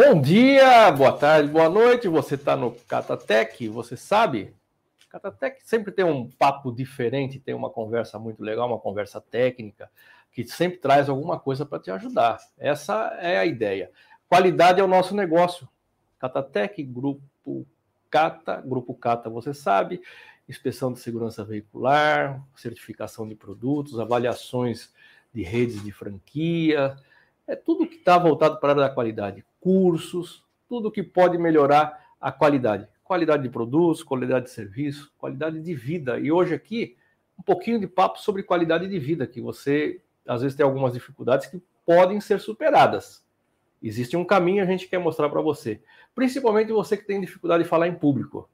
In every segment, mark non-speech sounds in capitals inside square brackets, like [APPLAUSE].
Bom dia, boa tarde, boa noite. Você está no Catatec, você sabe? Catatec sempre tem um papo diferente, tem uma conversa muito legal, uma conversa técnica, que sempre traz alguma coisa para te ajudar. Essa é a ideia. Qualidade é o nosso negócio. Catatec, Grupo Cata, Grupo Cata, você sabe, inspeção de segurança veicular, certificação de produtos, avaliações de redes de franquia, é tudo que está voltado para a qualidade cursos, tudo que pode melhorar a qualidade. Qualidade de produtos, qualidade de serviço, qualidade de vida. E hoje aqui, um pouquinho de papo sobre qualidade de vida, que você às vezes tem algumas dificuldades que podem ser superadas. Existe um caminho a gente quer mostrar para você. Principalmente você que tem dificuldade de falar em público.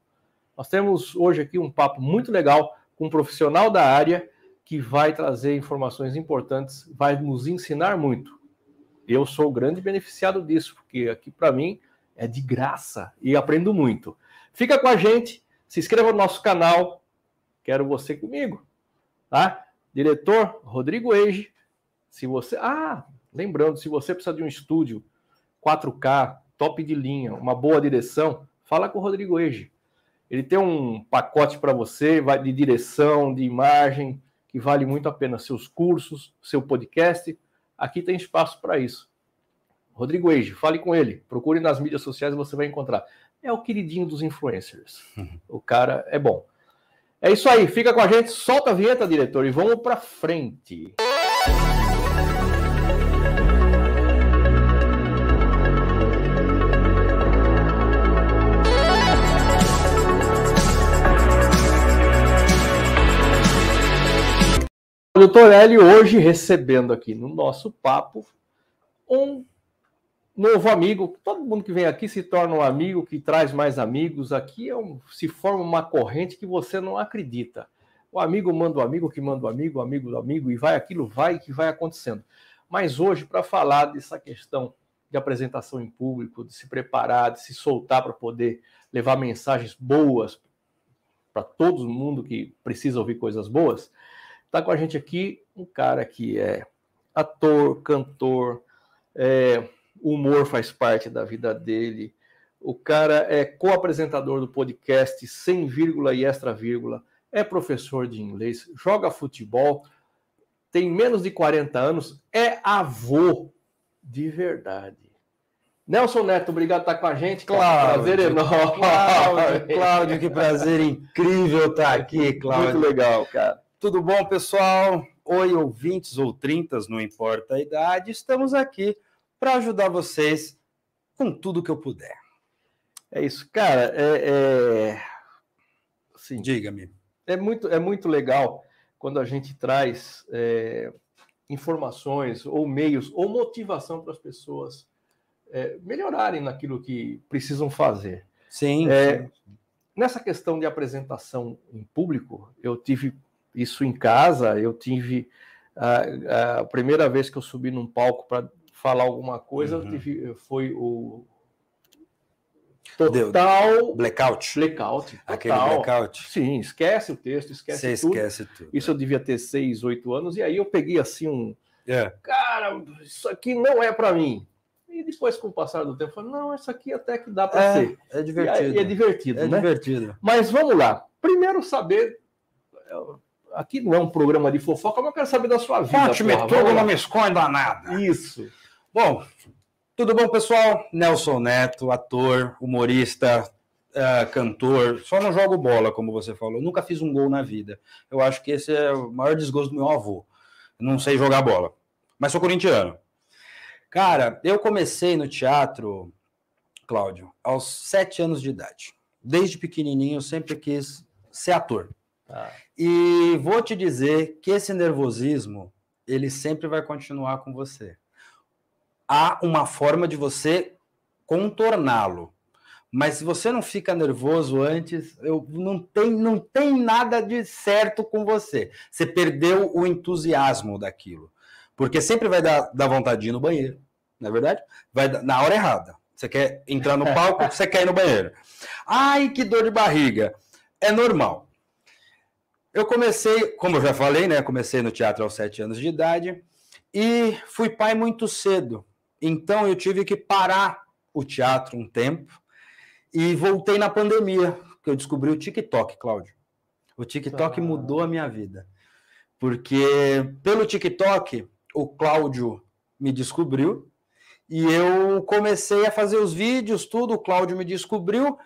Nós temos hoje aqui um papo muito legal com um profissional da área que vai trazer informações importantes, vai nos ensinar muito eu sou o grande beneficiado disso, porque aqui para mim é de graça e aprendo muito. Fica com a gente, se inscreva no nosso canal, quero você comigo, tá? Diretor Rodrigo Eige, se você, ah, lembrando, se você precisa de um estúdio 4K, top de linha, uma boa direção, fala com o Rodrigo Eige. Ele tem um pacote para você, vai de direção, de imagem, que vale muito a pena seus cursos, seu podcast Aqui tem espaço para isso. Rodrigo Eige, fale com ele. Procure nas mídias sociais e você vai encontrar. É o queridinho dos influencers. Uhum. O cara é bom. É isso aí. Fica com a gente. Solta a vinheta, diretor, e vamos para frente. Doutor Hélio, hoje recebendo aqui no nosso papo um novo amigo. Todo mundo que vem aqui se torna um amigo, que traz mais amigos. Aqui é um, se forma uma corrente que você não acredita. O amigo manda o amigo, que manda o amigo, o amigo do amigo, e vai aquilo, vai, que vai acontecendo. Mas hoje, para falar dessa questão de apresentação em público, de se preparar, de se soltar para poder levar mensagens boas para todo mundo que precisa ouvir coisas boas, Está com a gente aqui um cara que é ator, cantor, é, humor faz parte da vida dele. O cara é co-apresentador do podcast Sem Vírgula e Extra Vírgula, é professor de inglês, joga futebol, tem menos de 40 anos, é avô de verdade. Nelson Neto, obrigado por estar com a gente. Cláudio, prazer enorme. Cláudio, Cláudio, que prazer incrível estar aqui, Cláudio. Muito legal, cara. Tudo bom, pessoal? Oi, ouvintes ou trintas, não importa a idade, estamos aqui para ajudar vocês com tudo que eu puder. É isso, cara. É, é... Sim, Diga-me. É muito, é muito legal quando a gente traz é, informações ou meios ou motivação para as pessoas é, melhorarem naquilo que precisam fazer. Sim, é, sim. Nessa questão de apresentação em público, eu tive isso em casa. Eu tive a, a primeira vez que eu subi num palco para falar alguma coisa, uhum. tive, foi o total blackout. Blackout. Total. Aquele blackout. Sim, esquece o texto, esquece Você tudo. esquece tudo. Isso eu devia ter seis, oito anos, e aí eu peguei assim um. É. Cara, isso aqui não é para mim. E depois, com o passar do tempo, eu falei, não, isso aqui até que dá para é, ser. É divertido. é divertido, é né? divertido. Mas vamos lá. Primeiro saber aqui não é um programa de fofoca, mas eu quero saber da sua vida. Conte-me tudo, não me esconda nada. Isso. Bom, tudo bom, pessoal? Nelson Neto, ator, humorista, uh, cantor. Só não jogo bola, como você falou. nunca fiz um gol na vida. Eu acho que esse é o maior desgosto do meu avô. Eu não sei jogar bola. Mas sou corintiano. Cara, eu comecei no teatro, Cláudio, aos sete anos de idade. Desde pequenininho eu sempre quis ser ator. Ah. E vou te dizer que esse nervosismo, ele sempre vai continuar com você. Há uma forma de você contorná-lo. Mas se você não fica nervoso antes, eu, não, tem, não tem nada de certo com você. Você perdeu o entusiasmo daquilo. Porque sempre vai dar, dar vontade de ir no banheiro, não é verdade? Vai na hora errada. Você quer entrar no palco, [LAUGHS] você quer ir no banheiro. Ai, que dor de barriga. É normal. Eu comecei, como eu já falei, né? Comecei no teatro aos sete anos de idade e fui pai muito cedo. Então eu tive que parar o teatro um tempo e voltei na pandemia, que eu descobri o TikTok, Cláudio. O TikTok ah. mudou a minha vida. Porque pelo TikTok, o Cláudio me descobriu e eu comecei a fazer os vídeos, tudo, o Cláudio me descobriu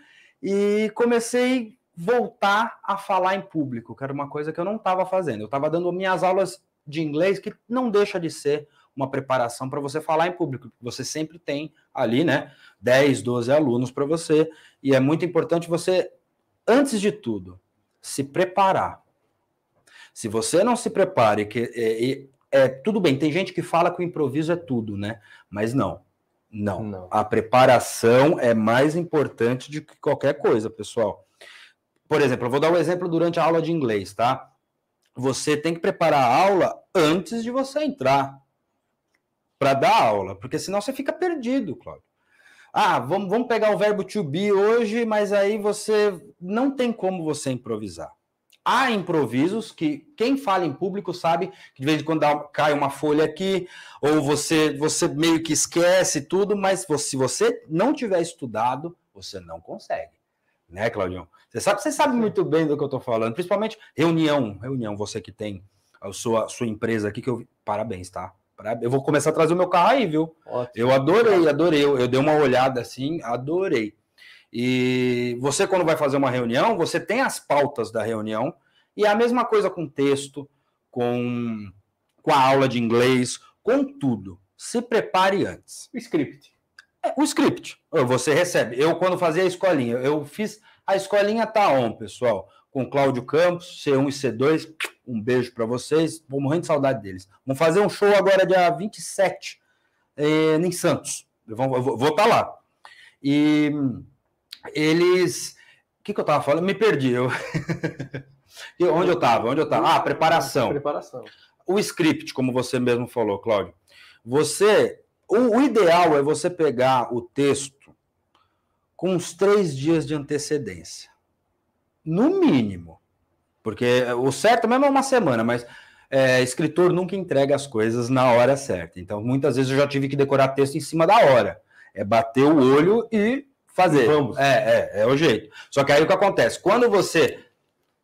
e comecei voltar a falar em público, que era uma coisa que eu não estava fazendo. Eu estava dando minhas aulas de inglês, que não deixa de ser uma preparação para você falar em público. Você sempre tem ali, né, 10, 12 alunos para você, e é muito importante você, antes de tudo, se preparar. Se você não se prepare, que é, é, tudo bem, tem gente que fala que o improviso é tudo, né? Mas não. Não. não. A preparação é mais importante do que qualquer coisa, pessoal. Por exemplo, eu vou dar um exemplo durante a aula de inglês, tá? Você tem que preparar a aula antes de você entrar para dar aula, porque senão você fica perdido, Cláudio. Ah, vamos, vamos pegar o verbo to be hoje, mas aí você não tem como você improvisar. Há improvisos que quem fala em público sabe que de vez em quando cai uma folha aqui, ou você, você meio que esquece tudo, mas se você não tiver estudado, você não consegue. Né, Claudião? Você sabe, você sabe muito bem do que eu estou falando, principalmente reunião, reunião, você que tem a sua, sua empresa aqui, que eu. Parabéns, tá? Eu vou começar a trazer o meu carro aí, viu? Ótimo. Eu adorei, adorei. Eu, eu dei uma olhada assim, adorei. E você, quando vai fazer uma reunião, você tem as pautas da reunião, e é a mesma coisa com texto, com, com a aula de inglês, com tudo. Se prepare antes. O script. É, o script. Você recebe. Eu, quando fazia a escolinha, eu fiz. A escolinha tá on, pessoal. Com Cláudio Campos, C1 e C2. Um beijo para vocês. Vou morrendo de saudade deles. Vamos fazer um show agora dia 27 eh, em Santos. Eu vou estar tá lá. E eles. O que, que eu estava falando? Me perdi. Eu... [LAUGHS] Onde eu estava? Onde eu estava? Ah, preparação. Preparação. O script, como você mesmo falou, Cláudio. Você. O, o ideal é você pegar o texto com uns três dias de antecedência. No mínimo. Porque o certo mesmo é uma semana, mas é, escritor nunca entrega as coisas na hora certa. Então, muitas vezes eu já tive que decorar texto em cima da hora. É bater o olho e fazer. Vamos. É, é, é o jeito. Só que aí o que acontece? Quando você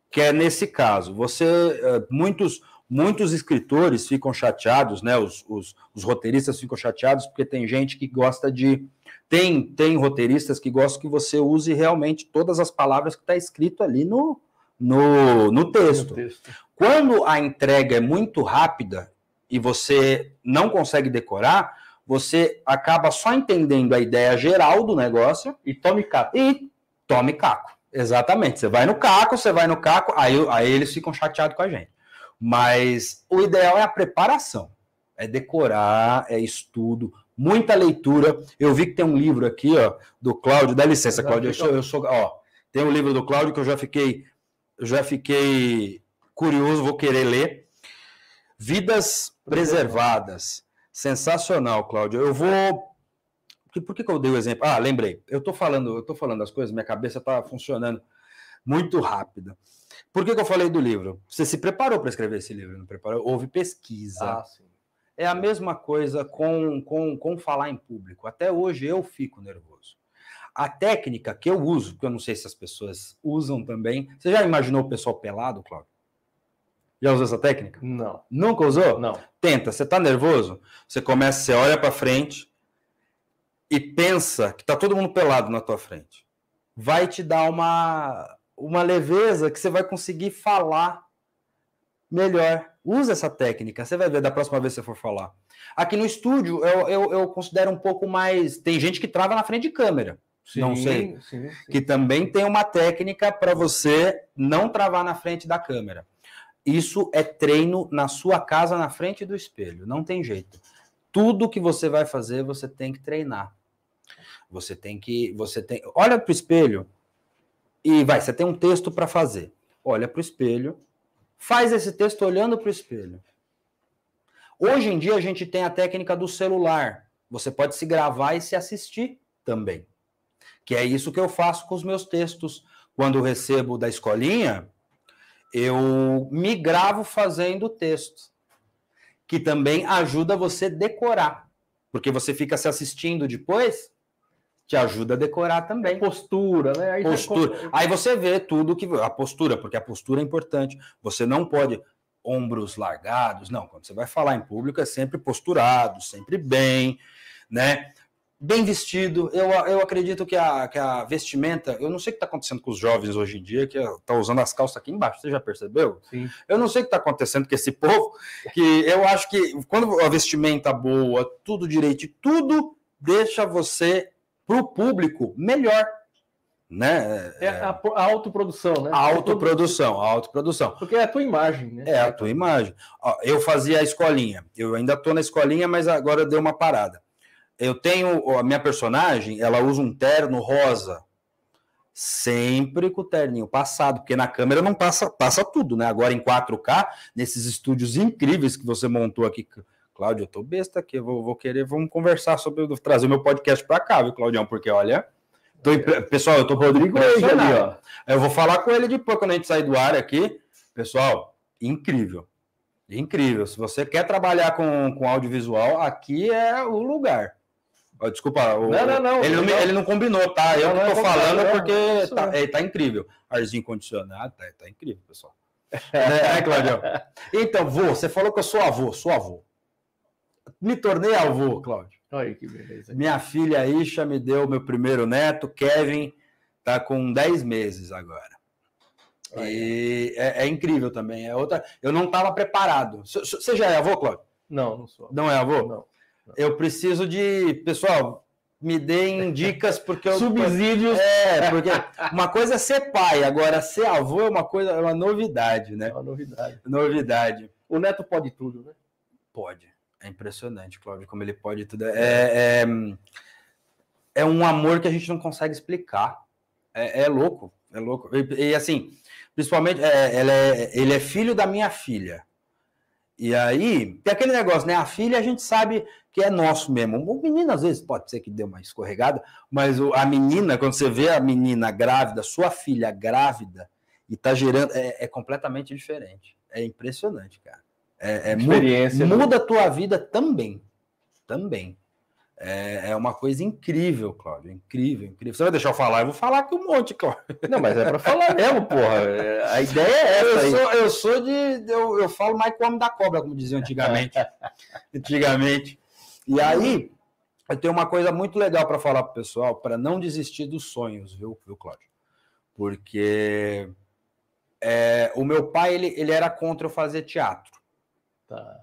quer, nesse caso, você. É, muitos. Muitos escritores ficam chateados, né? Os, os, os roteiristas ficam chateados porque tem gente que gosta de tem, tem roteiristas que gostam que você use realmente todas as palavras que está escrito ali no, no, no, texto. no texto. Quando a entrega é muito rápida e você não consegue decorar, você acaba só entendendo a ideia geral do negócio e tome caco. E tome caco. Exatamente. Você vai no caco, você vai no caco, aí, aí eles ficam chateados com a gente. Mas o ideal é a preparação. É decorar, é estudo, muita leitura. Eu vi que tem um livro aqui, ó, do Cláudio. Dá licença, Cláudio. Eu sou, eu sou, ó, tem um livro do Cláudio que eu já fiquei, eu já fiquei curioso, vou querer ler. Vidas preservadas. Sensacional, Cláudio. Eu vou. Por que, que eu dei o exemplo? Ah, lembrei. Eu estou falando, eu tô falando as coisas, minha cabeça está funcionando muito rápida. Por que, que eu falei do livro? Você se preparou para escrever esse livro? Não preparou? Houve pesquisa. Ah, sim é a mesma coisa com, com, com falar em público. Até hoje eu fico nervoso. A técnica que eu uso, porque eu não sei se as pessoas usam também. Você já imaginou o pessoal pelado, Cláudio? Já usou essa técnica? Não. Nunca usou? Não. Tenta. Você está nervoso? Você começa, você olha para frente e pensa que está todo mundo pelado na tua frente. Vai te dar uma, uma leveza que você vai conseguir falar melhor. Usa essa técnica, você vai ver da próxima vez que você for falar. Aqui no estúdio, eu, eu, eu considero um pouco mais. Tem gente que trava na frente de câmera. Sim, não sei. Sim, sim. Que também tem uma técnica para você não travar na frente da câmera. Isso é treino na sua casa, na frente do espelho. Não tem jeito. Tudo que você vai fazer, você tem que treinar. Você tem que. Você tem. Olha para o espelho e vai. Você tem um texto para fazer. Olha para o espelho Faz esse texto olhando para o espelho. Hoje em dia a gente tem a técnica do celular. Você pode se gravar e se assistir também. Que é isso que eu faço com os meus textos. Quando recebo da escolinha, eu me gravo fazendo o texto. Que também ajuda você decorar. Porque você fica se assistindo depois te ajuda a decorar também. Postura, né? Aí postura. Você... Aí você vê tudo que. A postura, porque a postura é importante. Você não pode ombros largados. Não, quando você vai falar em público, é sempre posturado, sempre bem, né? Bem vestido. Eu, eu acredito que a, que a vestimenta. Eu não sei o que está acontecendo com os jovens hoje em dia, que tá usando as calças aqui embaixo. Você já percebeu? Sim. Eu não sei o que está acontecendo com esse povo, que eu acho que quando a vestimenta boa, tudo direito, tudo deixa você para o público melhor. Né? É a, a autoprodução, né? A autoprodução, a autoprodução. Porque é a tua imagem, né? É a tua imagem. Ó, eu fazia a escolinha, eu ainda estou na escolinha, mas agora deu uma parada. Eu tenho a minha personagem, ela usa um terno rosa, sempre com o terninho passado, porque na câmera não passa, passa tudo, né? Agora em 4K, nesses estúdios incríveis que você montou aqui, Cláudio, eu tô besta aqui, eu vou, vou querer, vamos conversar sobre, trazer meu podcast para cá, viu, Claudião? Porque olha, tô, pessoal, eu tô Rodrigo ali, ó. Eu vou falar com ele depois quando a gente sair do ar aqui. Pessoal, incrível. Incrível. Se você quer trabalhar com, com audiovisual, aqui é o lugar. Desculpa, o, não, não, não, ele, não, não, ele não combinou, tá? Eu não, tô falando porque é tá, é, tá, incrível. Arzinho condicionado, tá, tá incrível, pessoal. [LAUGHS] é, é, Claudio. Então, vô, você falou que eu sou avô, sou avô. Me tornei avô, Cláudio. Olha que beleza. Minha filha Isha me deu meu primeiro neto, Kevin, tá com 10 meses agora. E é, é, incrível também. É outra. Eu não estava preparado. Você já é avô, Cláudio? Não, não sou. Não é avô? Não. não. Eu preciso de. Pessoal, me deem [LAUGHS] dicas, porque eu. Subsídios. É, porque uma coisa é ser pai, agora ser avô é uma coisa, é uma novidade, né? É uma novidade. Novidade. O neto pode tudo, né? Pode. É impressionante, Cláudio, como ele pode tudo. É, é, é um amor que a gente não consegue explicar. É, é louco, é louco. E, e assim, principalmente, é, é, ele é filho da minha filha. E aí, tem aquele negócio, né? A filha a gente sabe que é nosso mesmo. O menino, às vezes, pode ser que dê uma escorregada, mas a menina, quando você vê a menina grávida, sua filha grávida, e tá gerando, é, é completamente diferente. É impressionante, cara. É, é experiência muda, muda a tua vida também. Também. É, é, uma coisa incrível, Cláudio. Incrível, incrível. Você vai deixar eu falar? Eu vou falar aqui um monte, Cláudio. Não, mas é para falar mesmo, porra. A ideia é essa. Eu sou, eu sou de. Eu, eu falo mais que o homem da cobra, como diziam antigamente. [LAUGHS] antigamente. E aí, eu tenho uma coisa muito legal para falar para o pessoal, para não desistir dos sonhos, viu, viu Cláudio? Porque é, o meu pai, ele, ele era contra eu fazer teatro. Tá.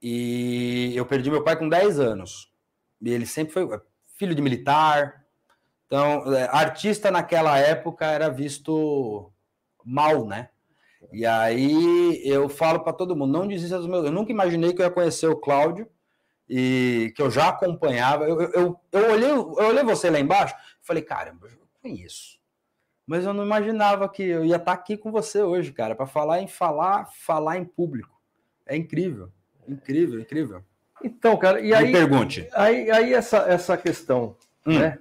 E eu perdi meu pai com 10 anos. E ele sempre foi é, filho de militar. Então, é, artista naquela época era visto mal, né? E aí eu falo para todo mundo, não desista dos meus. Eu nunca imaginei que eu ia conhecer o Cláudio e que eu já acompanhava. Eu, eu, eu, olhei, eu olhei você lá embaixo e falei, caramba, eu conheço. Mas eu não imaginava que eu ia estar aqui com você hoje, cara, para falar em falar, falar em público. É incrível, incrível, incrível. Então, cara, e aí. Me pergunte. Aí, aí essa, essa questão, hum. né?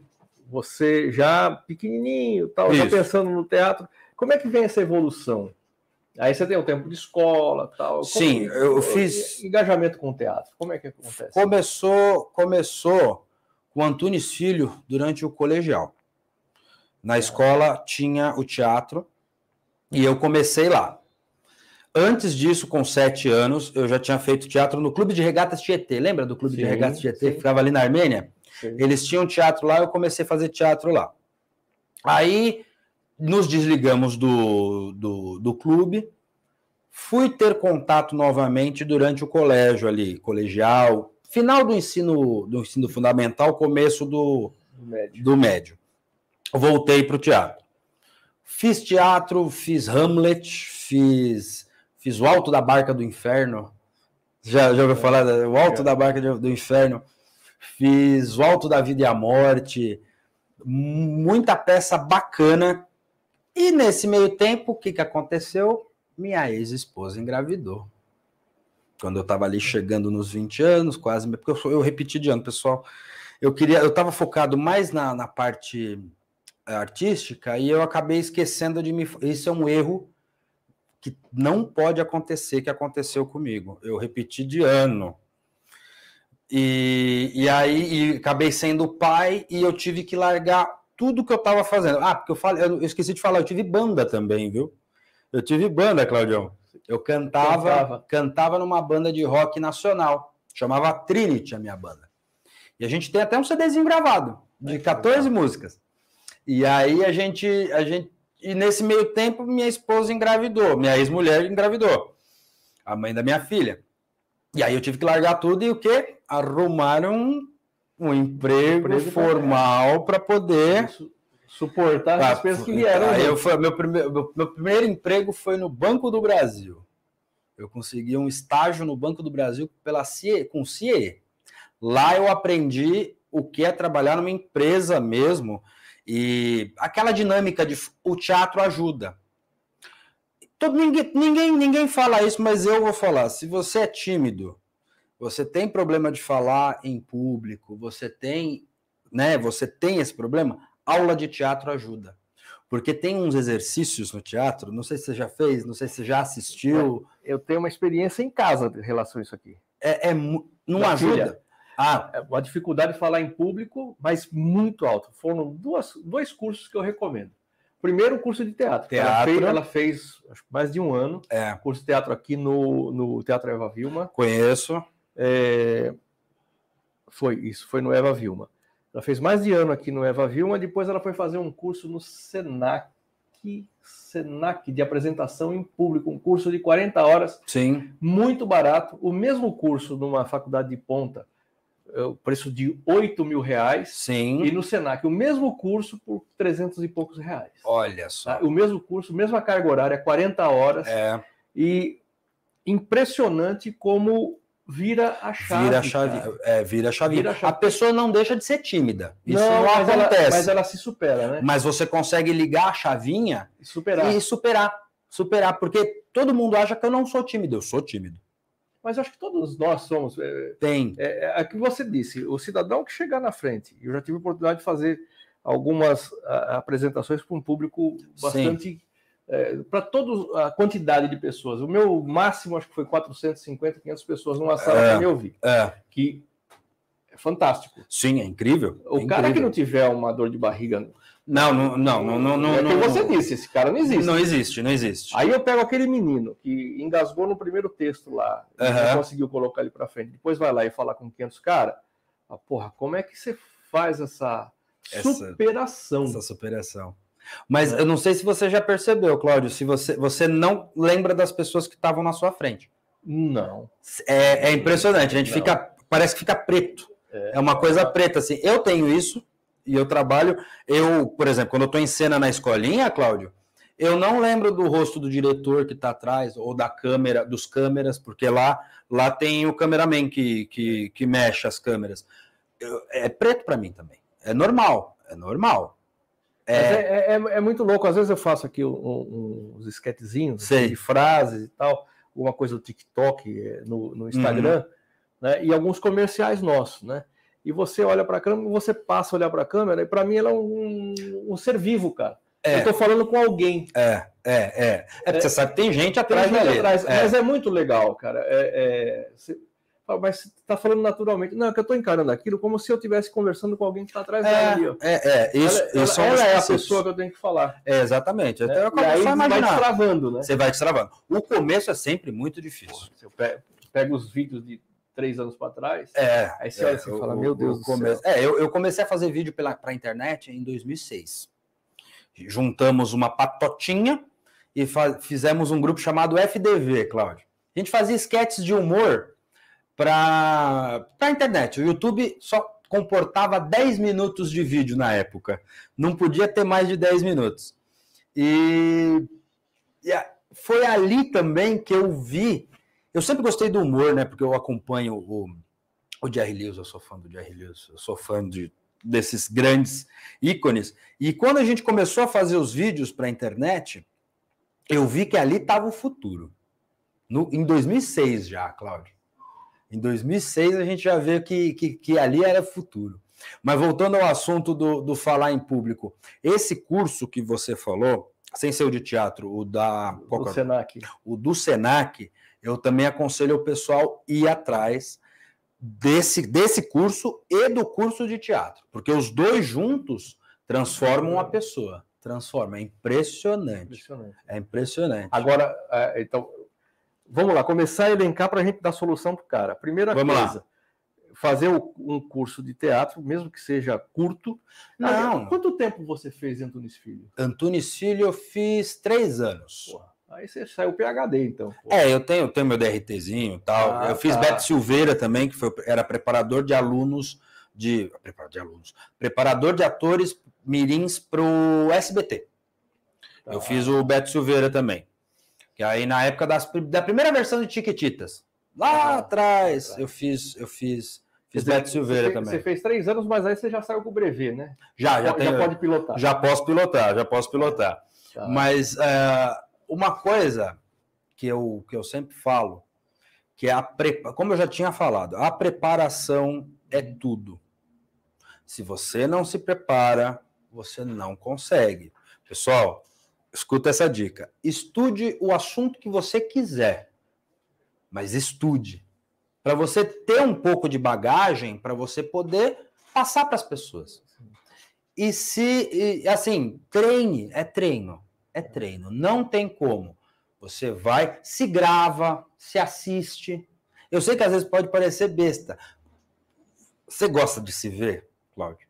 Você já pequenininho, tal, já pensando no teatro, como é que vem essa evolução? Aí você tem o tempo de escola, tal. Como, Sim, eu fiz engajamento com o teatro. Como é que acontece? Começou, começou com Antunes Filho durante o colegial. Na escola tinha o teatro e eu comecei lá. Antes disso, com sete anos, eu já tinha feito teatro no Clube de Regatas Tietê. Lembra do Clube sim, de Regatas Tietê? Que ficava ali na Armênia? Sim. Eles tinham teatro lá, eu comecei a fazer teatro lá. Aí nos desligamos do, do, do clube, fui ter contato novamente durante o colégio ali, colegial, final do ensino, do ensino fundamental, começo do, do médio. Do médio. Voltei para o teatro. Fiz teatro, fiz Hamlet, fiz Fiz o Alto da Barca do Inferno. Já, já ouviu falar? O Alto da Barca do Inferno. Fiz o Alto da Vida e a Morte. Muita peça bacana. E nesse meio tempo, o que, que aconteceu? Minha ex-esposa engravidou. Quando eu estava ali chegando nos 20 anos, quase. Porque eu, eu repeti de ano, pessoal. Eu queria, eu estava focado mais na, na parte artística e eu acabei esquecendo de me. Isso é um erro que não pode acontecer que aconteceu comigo. Eu repeti de ano. E, e aí e acabei sendo pai e eu tive que largar tudo que eu estava fazendo. Ah, porque eu falei, eu esqueci de falar, eu tive banda também, viu? Eu tive banda, Claudião. Eu cantava, cantava, cantava numa banda de rock nacional, chamava Trinity a minha banda. E a gente tem até um CDzinho gravado de 14 músicas. E aí a gente, a gente, e nesse meio tempo minha esposa engravidou, minha ex-mulher engravidou, a mãe da minha filha. E aí eu tive que largar tudo e o quê? Arrumar um, um emprego, emprego formal para poder suportar as despesas que vieram. Aí eu foi, meu, primeiro, meu, meu primeiro emprego foi no Banco do Brasil. Eu consegui um estágio no Banco do Brasil pela CIE, com CIE. Lá eu aprendi o que é trabalhar numa empresa mesmo e aquela dinâmica de o teatro ajuda. Todo, ninguém, ninguém, ninguém fala isso, mas eu vou falar. Se você é tímido, você tem problema de falar em público, você tem, né? Você tem esse problema, aula de teatro ajuda. Porque tem uns exercícios no teatro, não sei se você já fez, não sei se você já assistiu. Eu tenho uma experiência em casa em relação a isso aqui. É, é não da ajuda. Filha, ah, é, a dificuldade de falar em público, mas muito alto. Foram duas, dois cursos que eu recomendo. Primeiro, o curso de teatro. teatro. Ela fez, ela fez mais de um ano. É. Curso de teatro aqui no, no Teatro Eva Vilma. Conheço. É, foi isso, foi no Eva Vilma. Ela fez mais de ano aqui no Eva Vilma, depois ela foi fazer um curso no Senac, Senac de apresentação em público, um curso de 40 horas. Sim. Muito barato. O mesmo curso numa faculdade de ponta o preço de 8 mil reais. Sim. E no Senac, o mesmo curso por 300 e poucos reais. Olha só. Tá? O mesmo curso, mesma carga horária, 40 horas. É. E impressionante como vira a chave. Vira a chave. É, vira a chave. Vira a, chave. a pessoa não deixa de ser tímida. Isso não, não mas acontece. Ela, mas ela se supera, né? Mas você consegue ligar a chavinha e superar. E superar. Superar. Porque todo mundo acha que eu não sou tímido. Eu sou tímido mas acho que todos nós somos. É, Tem. É, é, é que você disse, o cidadão que chegar na frente, eu já tive a oportunidade de fazer algumas a, apresentações para um público bastante. É, para toda a quantidade de pessoas. O meu máximo, acho que foi 450, 500 pessoas numa sala é, para me ouvir. É. Que é fantástico. Sim, é incrível. O é cara incrível. que não tiver uma dor de barriga não, não, não, não, não. É o que você disse, esse cara não existe. Não existe, não existe. Aí eu pego aquele menino que engasgou no primeiro texto lá, uhum. não conseguiu colocar ele para frente. Depois vai lá e fala com 500 caras. Ah, porra, como é que você faz essa, essa superação? Essa superação. Mas eu não sei se você já percebeu, Cláudio, se você, você não lembra das pessoas que estavam na sua frente. Não. É, é impressionante, a gente não. fica, parece que fica preto. É, é uma coisa preta assim. Eu tenho isso, e eu trabalho, eu, por exemplo, quando eu estou em cena na escolinha, Cláudio, eu não lembro do rosto do diretor que está atrás, ou da câmera, dos câmeras, porque lá, lá tem o cameraman que, que, que mexe as câmeras. Eu, é preto para mim também. É normal, é normal. É... É, é, é, muito louco. Às vezes eu faço aqui um, uns esquetezinhos assim, de frases e tal, alguma coisa do TikTok, é, no, no Instagram, uhum. né, e alguns comerciais nossos, né? E você olha para a câmera, você passa a olhar para a câmera, e para mim ela é um, um ser vivo, cara. É. Eu estou falando com alguém. É, é, é. É porque é, você sabe que tem gente atrás tem gente atrás, é. Mas é muito legal, cara. É, é você, mas você está falando naturalmente. Não, é que eu estou encarando aquilo como se eu estivesse conversando com alguém que está atrás dela ali. Ó. É, é. Isso, ela, isso ela, ela é a pessoa que eu tenho que falar. É, exatamente. Até é, e aí vai destravando, né? Você vai destravando. O começo é sempre muito difícil. Pô, você pega os vídeos de três anos para trás. É. Aí você é, olha assim e fala, meu Deus do come... céu. É, eu, eu comecei a fazer vídeo para a internet em 2006. Juntamos uma patotinha e fizemos um grupo chamado FDV, Cláudio. A gente fazia sketches de humor para a internet. O YouTube só comportava 10 minutos de vídeo na época. Não podia ter mais de 10 minutos. E, e foi ali também que eu vi eu sempre gostei do humor, né? Porque eu acompanho o, o Jerry Lewis, eu sou fã do Jerry Lewis, eu sou fã de, desses grandes ícones. E quando a gente começou a fazer os vídeos para a internet, eu vi que ali estava o futuro. No, em 2006 já, Cláudio. Em 2006 a gente já vê que, que, que ali era futuro. Mas voltando ao assunto do, do falar em público, esse curso que você falou, sem ser o de teatro, o da. O Senac. O do Senac, eu também aconselho o pessoal ir atrás desse, desse curso e do curso de teatro, porque os dois juntos transformam a pessoa. Transforma, é impressionante. impressionante. É impressionante. Agora, é, então, vamos lá, começar a elencar para a gente dar solução para o cara. Primeira vamos coisa, lá. fazer um curso de teatro, mesmo que seja curto. Não. Quanto tempo você fez Antunes Filho? Antunes Filho eu fiz três anos. Porra. Aí você saiu PHD, então. Pô. É, eu tenho, tenho meu DRTzinho e tal. Ah, eu fiz tá. Beto Silveira também, que foi, era preparador de alunos de. Preparador de alunos. Preparador de atores mirins para o SBT. Tá. Eu fiz o Beto Silveira também. Que aí na época das, da primeira versão de Tiquetitas. Lá ah, atrás, tá. eu fiz, eu fiz. Fiz Beto Silveira você, também. Você fez três anos, mas aí você já saiu com o brevet, né? Já, já, já, tenho, já pode pilotar. Já posso pilotar, já posso pilotar. Tá. Mas uh, uma coisa que eu, que eu sempre falo, que é a prepa, como eu já tinha falado, a preparação é tudo. Se você não se prepara, você não consegue. Pessoal, escuta essa dica. Estude o assunto que você quiser, mas estude. Para você ter um pouco de bagagem, para você poder passar para as pessoas. E se, e, assim, treine, é treino, é treino. Não tem como. Você vai, se grava, se assiste. Eu sei que às vezes pode parecer besta. Você gosta de se ver, Cláudio?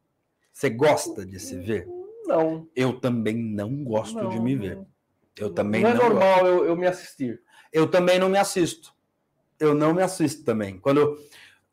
Você gosta de se ver? Não. Eu também não gosto não, de me ver. Eu também não. É não é normal eu, eu, me assistir. Eu também não me assisto. Eu não me assisto também. Quando,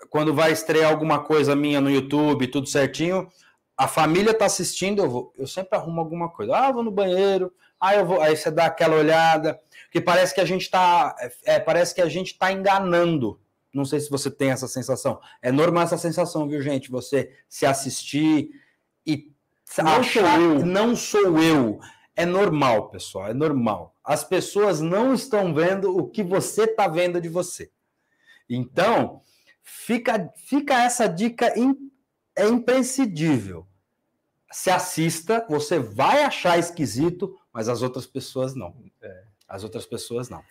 quando vai estrear alguma coisa minha no YouTube, tudo certinho, a família tá assistindo, eu, vou, eu sempre arrumo alguma coisa. Ah, vou no banheiro, ah, eu vou, aí você dá aquela olhada, que parece que a gente tá, é, parece que a gente tá enganando. Não sei se você tem essa sensação. É normal essa sensação, viu, gente? Você se assistir e não achar sou eu. não sou eu. É normal, pessoal, é normal. As pessoas não estão vendo o que você está vendo de você. Então, fica, fica essa dica in, é imprescindível. Se assista, você vai achar esquisito, mas as outras pessoas não. É. As outras pessoas não.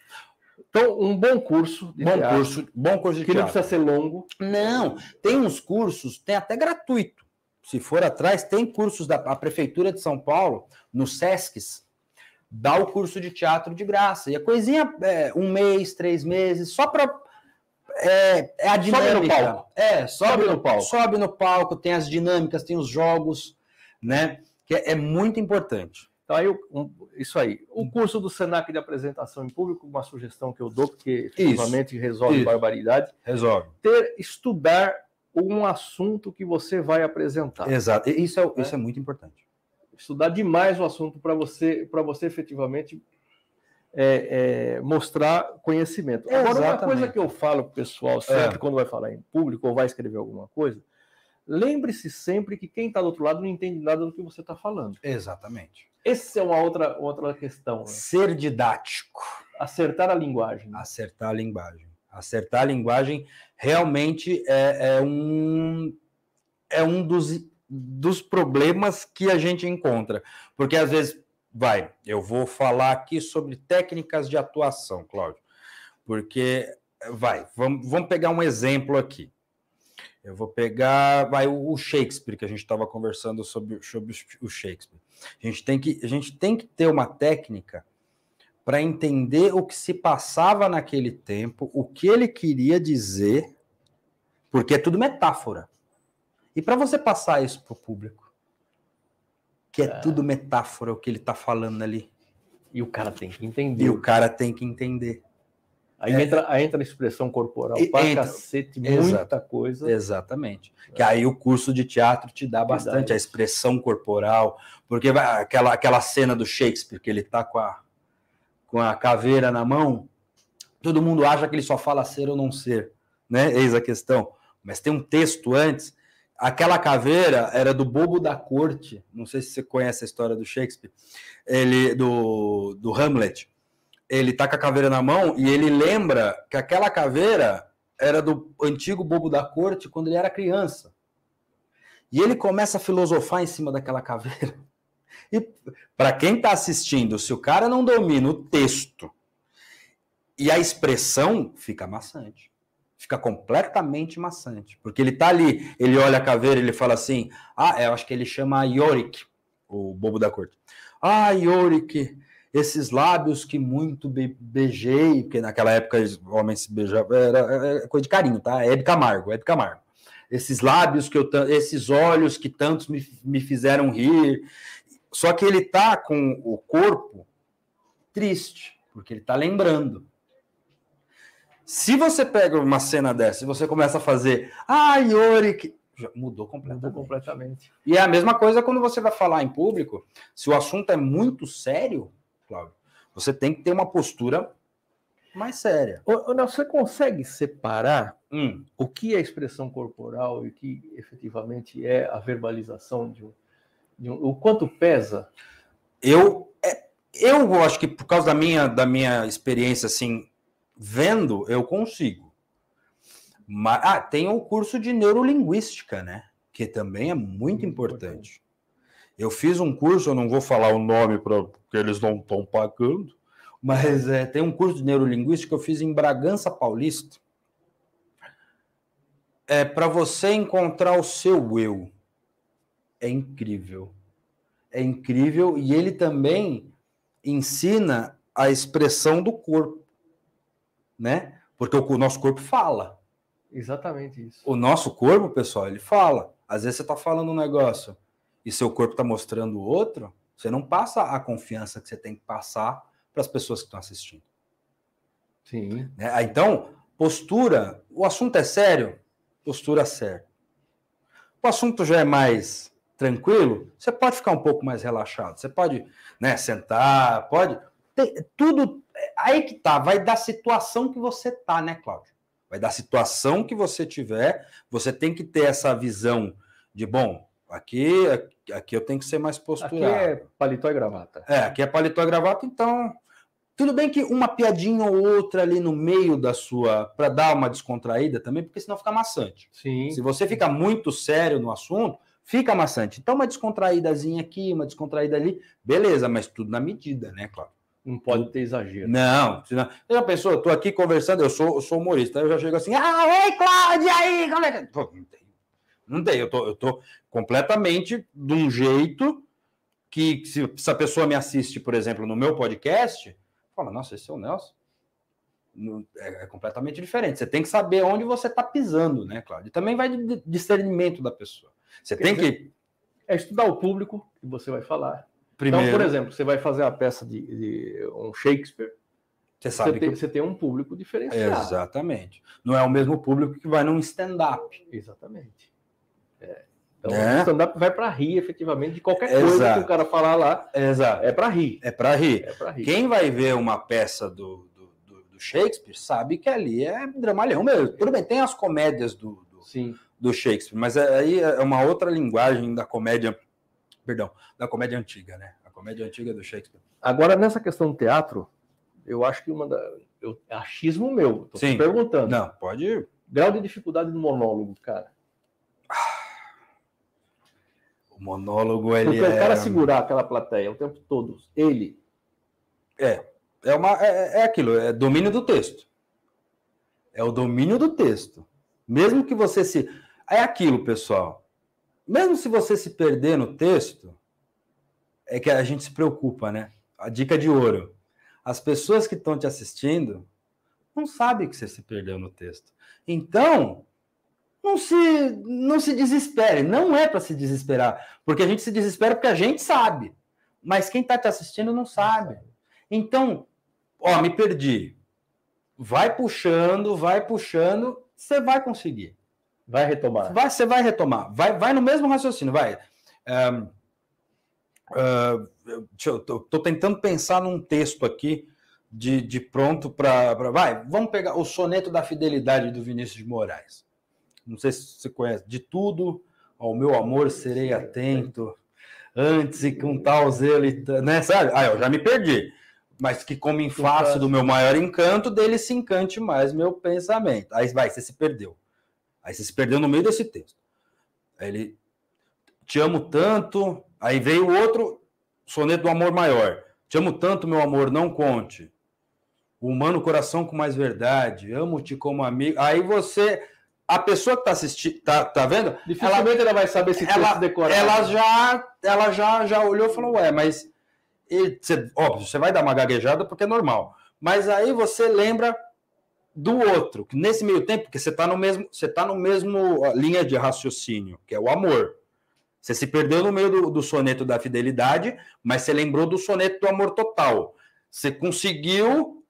Então, um bom curso bom teatro, curso, bom curso de que teatro. não precisa ser longo. Não, tem uns cursos, tem até gratuito se for atrás, tem cursos da Prefeitura de São Paulo, no SESCs, dá o curso de teatro de graça. E a coisinha, é, um mês, três meses, só para. É, é, a dinâmica. Sobe no palco. É, sobe, sobe, no palco. Sobe no palco, tem as dinâmicas, tem os jogos, né? Que é, é muito importante. Então, aí, um, isso aí. O curso do SENAC de apresentação em público, uma sugestão que eu dou, porque efetivamente isso, resolve isso. barbaridade. Resolve. Ter, estudar um assunto que você vai apresentar. Exato. Isso é, né? isso é muito importante. Estudar demais o assunto para você, para você efetivamente é, é, mostrar conhecimento. Agora, Exatamente. uma coisa que eu falo para o pessoal sempre é. quando vai falar em público ou vai escrever alguma coisa, lembre-se sempre que quem está do outro lado não entende nada do que você está falando. Exatamente. Essa é uma outra, outra questão. Né? Ser didático. Acertar a linguagem. Acertar a linguagem. Acertar a linguagem realmente é, é um, é um dos, dos problemas que a gente encontra. Porque às vezes, vai, eu vou falar aqui sobre técnicas de atuação, Cláudio. Porque, vai, vamos, vamos pegar um exemplo aqui. Eu vou pegar, vai, o Shakespeare, que a gente estava conversando sobre, sobre o Shakespeare. A gente, tem que, a gente tem que ter uma técnica para entender o que se passava naquele tempo, o que ele queria dizer, porque é tudo metáfora. E para você passar isso para o público, que é, é, tudo metáfora o que ele está falando ali. E o cara tem que entender. E o cara tem que entender. Aí, é, entra, aí entra a expressão corporal, para cacete, muita coisa. Exatamente. É. Que aí o curso de teatro te dá bastante, dá a expressão corporal, porque aquela, aquela cena do Shakespeare, que ele tá com a, com a caveira na mão, todo mundo acha que ele só fala ser ou não ser, né? Eis a questão. Mas tem um texto antes. Aquela caveira era do bobo da corte. Não sei se você conhece a história do Shakespeare, ele do, do Hamlet. Ele tá com a caveira na mão e ele lembra que aquela caveira era do antigo bobo da corte quando ele era criança. E ele começa a filosofar em cima daquela caveira. E para quem está assistindo, se o cara não domina o texto e a expressão, fica maçante. fica completamente maçante, porque ele tá ali, ele olha a caveira, ele fala assim: "Ah, eu acho que ele chama Yorick, o bobo da corte. Ah, Yorick, esses lábios que muito be beijei, porque naquela época os homens se beijavam, era, era, coisa de carinho, tá? É Hebe Camargo, Hebe Camargo. Esses lábios que eu, esses olhos que tantos me, me fizeram rir. Só que ele tá com o corpo triste, porque ele tá lembrando. Se você pega uma cena dessa e você começa a fazer, ah, Yorick, mudou completamente. mudou completamente. E é a mesma coisa quando você vai falar em público. Se o assunto é muito sério, Cláudio, você tem que ter uma postura mais séria. Ô, não, você consegue separar hum. o que é expressão corporal e o que efetivamente é a verbalização de um, de um o quanto pesa? Eu, é, eu acho que por causa da minha, da minha experiência assim vendo, eu consigo. Mas, ah, tem o curso de neurolinguística, né? Que também é muito importante. Eu fiz um curso, eu não vou falar o nome para porque eles não estão pagando, mas é, tem um curso de neurolinguística que eu fiz em Bragança Paulista. É para você encontrar o seu eu. É incrível. É incrível e ele também ensina a expressão do corpo né? Porque o nosso corpo fala. Exatamente isso. O nosso corpo, pessoal, ele fala. Às vezes você está falando um negócio e seu corpo está mostrando outro, você não passa a confiança que você tem que passar para as pessoas que estão assistindo. Sim. Né? Então, postura, o assunto é sério, postura séria. O assunto já é mais tranquilo, você pode ficar um pouco mais relaxado. Você pode né, sentar, pode. Tem, tudo aí que tá, vai da situação que você tá, né, Cláudio? Vai da situação que você tiver, você tem que ter essa visão de, bom, aqui, aqui eu tenho que ser mais posturado. Aqui é paletó e gravata. É, aqui é paletó e gravata, então tudo bem que uma piadinha ou outra ali no meio da sua, para dar uma descontraída também, porque senão fica maçante. Sim. Se você fica muito sério no assunto, fica maçante. Então uma descontraídazinha aqui, uma descontraída ali, beleza, mas tudo na medida, né, Cláudio? Não pode ter exagero. Não, senão, você já pensou? Eu tô aqui conversando, eu sou, eu sou humorista, eu já chego assim, ah, oi, Cláudia, aí, como é que. Pô, não tem. Não tem, eu tô, eu tô completamente de um jeito que, se, se a pessoa me assiste, por exemplo, no meu podcast, fala, nossa, esse é o Nelson. É, é, completamente diferente. Você tem que saber onde você está pisando, né, Cláudio? também vai de discernimento da pessoa. Você Quer tem dizer, que. É estudar o público que você vai falar Primeiro. Então, por exemplo, você vai fazer a peça de, de um Shakespeare, você sabe você, que... tem, você tem um público diferenciado. Exatamente. Não é o mesmo público que vai num stand-up. Exatamente. É. Então, é. o stand-up vai para rir, efetivamente, de qualquer coisa Exato. que o cara falar lá. Exato. É para rir. É para rir. É rir. Quem vai ver uma peça do, do, do, do, Shakespeare sabe que ali é dramalhão mesmo. Tudo bem, tem as comédias do, do, Sim. do Shakespeare, mas aí é uma outra linguagem da comédia perdão, da comédia antiga, né? A comédia antiga do Shakespeare. Agora, nessa questão do teatro, eu acho que uma da. Eu, é achismo meu, tô Sim. perguntando. Não, pode ir. Grau de dificuldade no monólogo, cara. O monólogo, ele Porque é... o cara segurar aquela plateia o tempo todo, ele. É, é, uma, é, é aquilo, é domínio do texto. É o domínio do texto. Mesmo que você se. É aquilo, pessoal mesmo se você se perder no texto, é que a gente se preocupa, né? A dica de ouro. As pessoas que estão te assistindo não sabem que você se perdeu no texto. Então, não se, não se desespere. Não é para se desesperar. Porque a gente se desespera porque a gente sabe. Mas quem está te assistindo não sabe. Então, ó, me perdi. Vai puxando, vai puxando, você vai conseguir. Vai retomar. Vai, você vai retomar. Vai, vai no mesmo raciocínio, vai. Um, uh, eu estou tentando pensar num texto aqui de, de pronto para. Vai, vamos pegar o soneto da fidelidade do Vinícius de Moraes. Não sei se você conhece. De tudo ao meu amor serei atento, antes e com tal zelo, né? Sabe? Ah, eu já me perdi. Mas que como em face do meu maior encanto, dele se encante mais meu pensamento. Aí vai, você se perdeu. Aí você se perdeu no meio desse texto. Aí ele te amo tanto. Aí veio o outro soneto do amor maior. Te amo tanto, meu amor, não conte. humano coração com mais verdade, amo-te como amigo. Aí você, a pessoa que está assistindo, tá, tá vendo? Dificilmente ela, ela vai saber se ela, decorado. Ela já, ela já, já olhou e falou, ué, mas e, você, óbvio, você vai dar uma gaguejada porque é normal. Mas aí você lembra do outro, que nesse meio tempo, que você está no mesmo, você tá no mesmo linha de raciocínio, que é o amor. Você se perdeu no meio do, do soneto da fidelidade, mas você lembrou do soneto do amor total. Você conseguiu,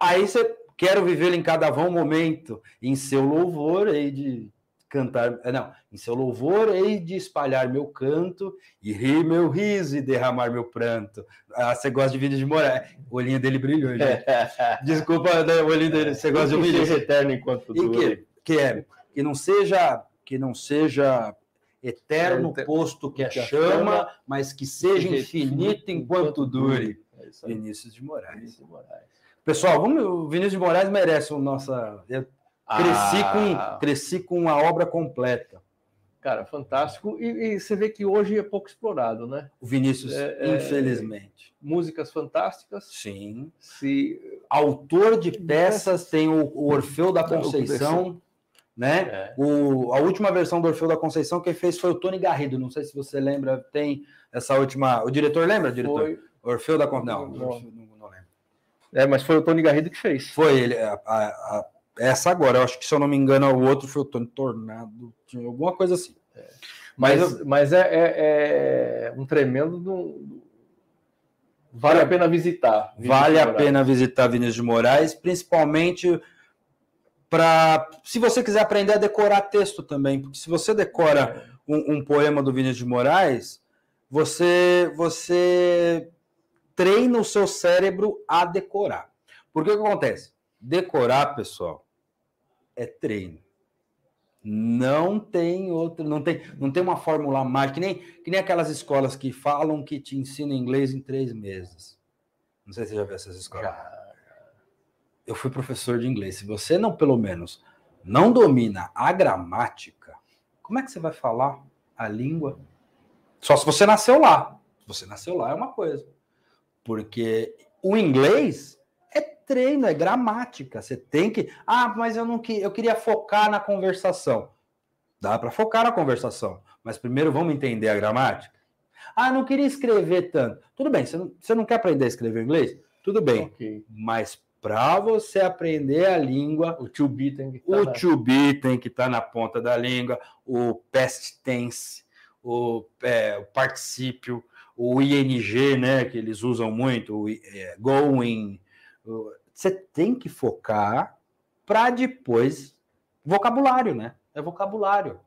aí você quero viver em cada vão momento, em seu louvor e de cantar, eh, não, em seu louvor hei de espalhar meu canto e rir meu riso e derramar meu pranto. Ah, você gosta de vídeo de Moraes? O olhinho dele brilhou, gente. [LAUGHS] Desculpa, né, o olhinho dele, você gosta de um vídeo eterno enquanto e que, que é que não seja que não seja eterno posto que a chama, mas que seja infinito enquanto dure. É Vinícius de Moraes. Pessoal, vamos, o Vinícius de Moraes merece o nossa Cresci, ah. com, cresci com uma obra completa. Cara, fantástico. E, e, você vê que hoje é pouco explorado, né? O Vinícius, é, é infelizmente. É, músicas fantásticas. Sim. Se... Autor de peças, tem o, o Orfeu da Conceição, né? É. O, a última versão do Orfeu da Conceição quem fez foi o Tony Garrido. Não sei se você lembra, tem essa última. O diretor lembra, diretor? Foi. Orfeu da Conceição. Não, não. É, mas foi o Tony Garrido que fez. Foi ele. a, a essa agora, eu acho que se eu não me engano, o outro foi o Tony Tornado, alguma coisa assim. É. Mas, mas, eu... mas é, é, é, um tremendo. Do... Vale a pena visitar. Vale a pena visitar Vinícius de Moraes, principalmente para. Se você quiser aprender a decorar texto também, porque se você decora um, um poema do Vinícius de Moraes, você, você treina o seu cérebro a decorar. Porque o que acontece? Decorar, pessoal, é treino. Não tem outro, não tem, não tem uma fórmula mágica, que nem, que nem aquelas escolas que falam que te ensinam inglês em três meses. Não sei se você já viu essas escolas. Já. Eu fui professor de inglês. Se você não, pelo menos, não domina a gramática, como é que você vai falar a língua? Só se você nasceu lá. Se você nasceu lá é uma coisa. Porque o inglês treino, é gramática. Você tem que. Ah, mas eu não que eu queria focar na conversação. Dá para focar na conversação, mas primeiro vamos entender a gramática. Ah, não queria escrever tanto. Tudo bem, você não, você não quer aprender a escrever inglês? Tudo bem. Okay. Mas para você aprender a língua, o to be tem que que estar tá na ponta da língua, o past tense, o, é, o particípio, o ing, né, que eles usam muito, o é, going, você tem que focar para depois vocabulário, né? É vocabulário.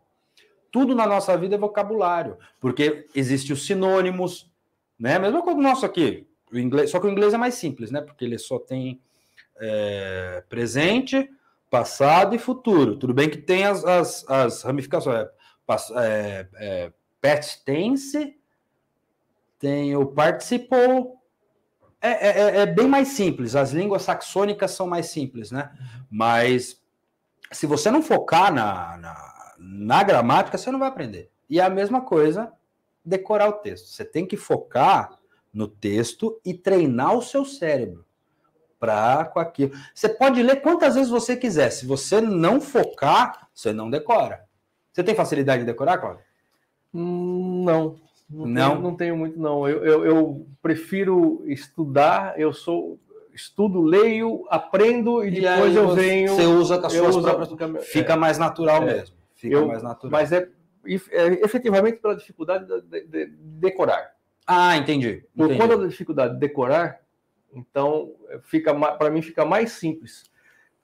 Tudo na nossa vida é vocabulário, porque existe os sinônimos, né? Mesma coisa do nosso aqui, o inglês, só que o inglês é mais simples, né? Porque ele só tem é, presente, passado e futuro. Tudo bem que tem as, as, as ramificações. É, é, past tense, tem o participou, é, é, é, é, bem mais simples. As línguas saxônicas são mais simples, né? Mas se você não focar na, na, na gramática, você não vai aprender. E é a mesma coisa decorar o texto. Você tem que focar no texto e treinar o seu cérebro para com aquilo. Você pode ler quantas vezes você quiser. Se você não focar, você não decora. Você tem facilidade de decorar, Cláudio? Hum, não. Não, não? Tenho, não tenho muito, não. Eu, eu, eu, prefiro estudar, eu sou estudo, leio, aprendo e, e depois eu venho. Você usa com as suas próprias. Fica é, mais natural é, mesmo. Fica eu, mais natural. Mas é, é efetivamente pela dificuldade de, de, de decorar. Ah, entendi. Por entendi. conta da dificuldade de decorar, então fica para mim fica mais simples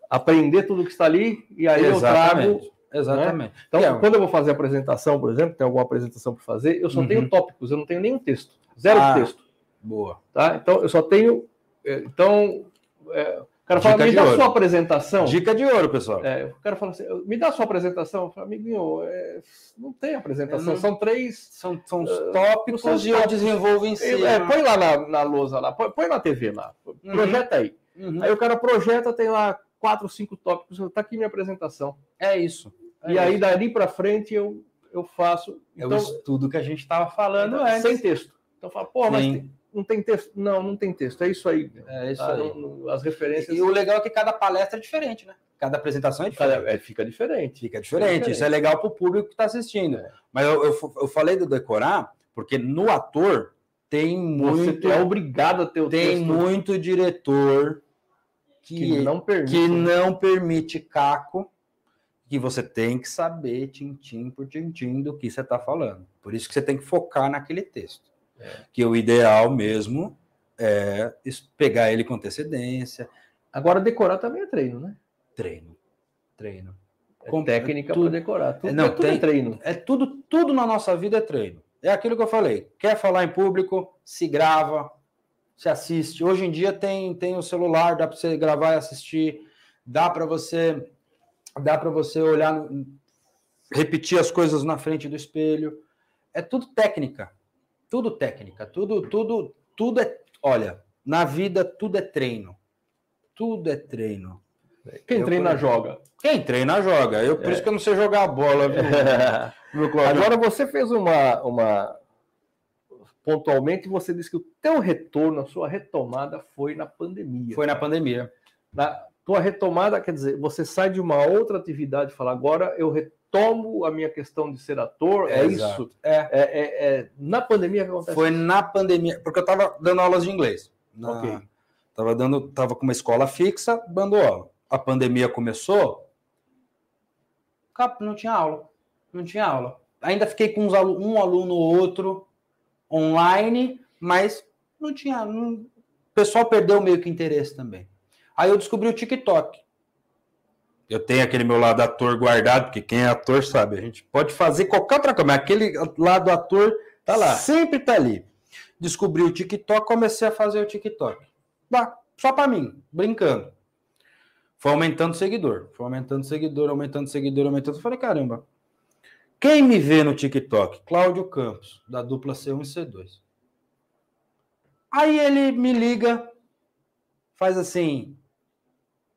aprender tudo que está ali e aí Exatamente. eu trago Exatamente. Né? Então, é. quando eu vou fazer a apresentação, por exemplo, tem alguma apresentação para fazer, eu só uhum. tenho tópicos, eu não tenho nenhum texto. Zero ah, texto. Boa. Tá? Então, eu só tenho. É, então, é, o cara fala, me dá ouro. sua apresentação. Dica de ouro, pessoal. É, o cara fala assim, me dá sua apresentação. Eu falo, amiguinho, é, não tem apresentação, não, são três. São, são os uh, tópicos são e eu desenvolvo em si. É, põe lá na, na lousa lá, põe, põe na TV lá, uhum. projeta aí. Uhum. Aí o cara projeta, tem lá quatro, cinco tópicos, tá aqui minha apresentação. É isso. É e aí, dali para frente, eu, eu faço. Então, é o então, estudo que a gente estava falando então, antes. Sem texto. Então, fala, pô, mas tem, não tem texto. Não, não tem texto. É isso aí. É isso ah, aí. Não, as referências. E o legal é que cada palestra é diferente, né? Cada apresentação é diferente. É, fica diferente. Fica diferente. Fica diferente. Isso é legal para o público que está assistindo. É. Mas eu, eu, eu, falei do decorar, porque no ator tem muito. Você é obrigado a ter o Tem texto. muito diretor que, que, não permite, que não permite caco, que você tem que saber tintim por tintim do que você está falando. Por isso que você tem que focar naquele texto. É. Que o ideal mesmo é pegar ele com antecedência. Agora, decorar também é treino, né? Treino. Treino. É com técnica para decorar. Tudo, não, é tudo tem, treino. É tudo, tudo na nossa vida é treino. É aquilo que eu falei. Quer falar em público, se grava, se assiste. Hoje em dia tem, tem o celular, dá para você gravar e assistir, dá para você dá para você olhar, repetir as coisas na frente do espelho. É tudo técnica. Tudo técnica, tudo tudo tudo é, olha, na vida tudo é treino. Tudo é treino. Quem eu, treina eu, joga. Quem treina joga. Eu, por é. isso que eu não sei jogar bola, viu, [LAUGHS] Agora você fez uma, uma. Pontualmente, você disse que o teu retorno, a sua retomada foi na pandemia. Foi na pandemia. Na tua retomada, quer dizer, você sai de uma outra atividade e fala, agora eu retomo a minha questão de ser ator. É, é isso? É. É, é, é. Na pandemia que acontece? Foi na pandemia, porque eu estava dando aulas de inglês. Na... Ok. Tava dando, tava com uma escola fixa, dando aula a pandemia começou, não tinha aula. Não tinha aula. Ainda fiquei com um aluno ou outro online, mas não tinha. Não... O pessoal perdeu meio que interesse também. Aí eu descobri o TikTok. Eu tenho aquele meu lado ator guardado, porque quem é ator sabe, a gente pode fazer qualquer outra coisa, mas aquele lado ator tá lá. Sempre tá ali. Descobri o TikTok, comecei a fazer o TikTok. Só para mim, brincando. Foi aumentando seguidor, foi aumentando seguidor, aumentando seguidor, aumentando. Falei, caramba, quem me vê no TikTok? Cláudio Campos, da dupla C1 e C2. Aí ele me liga, faz assim: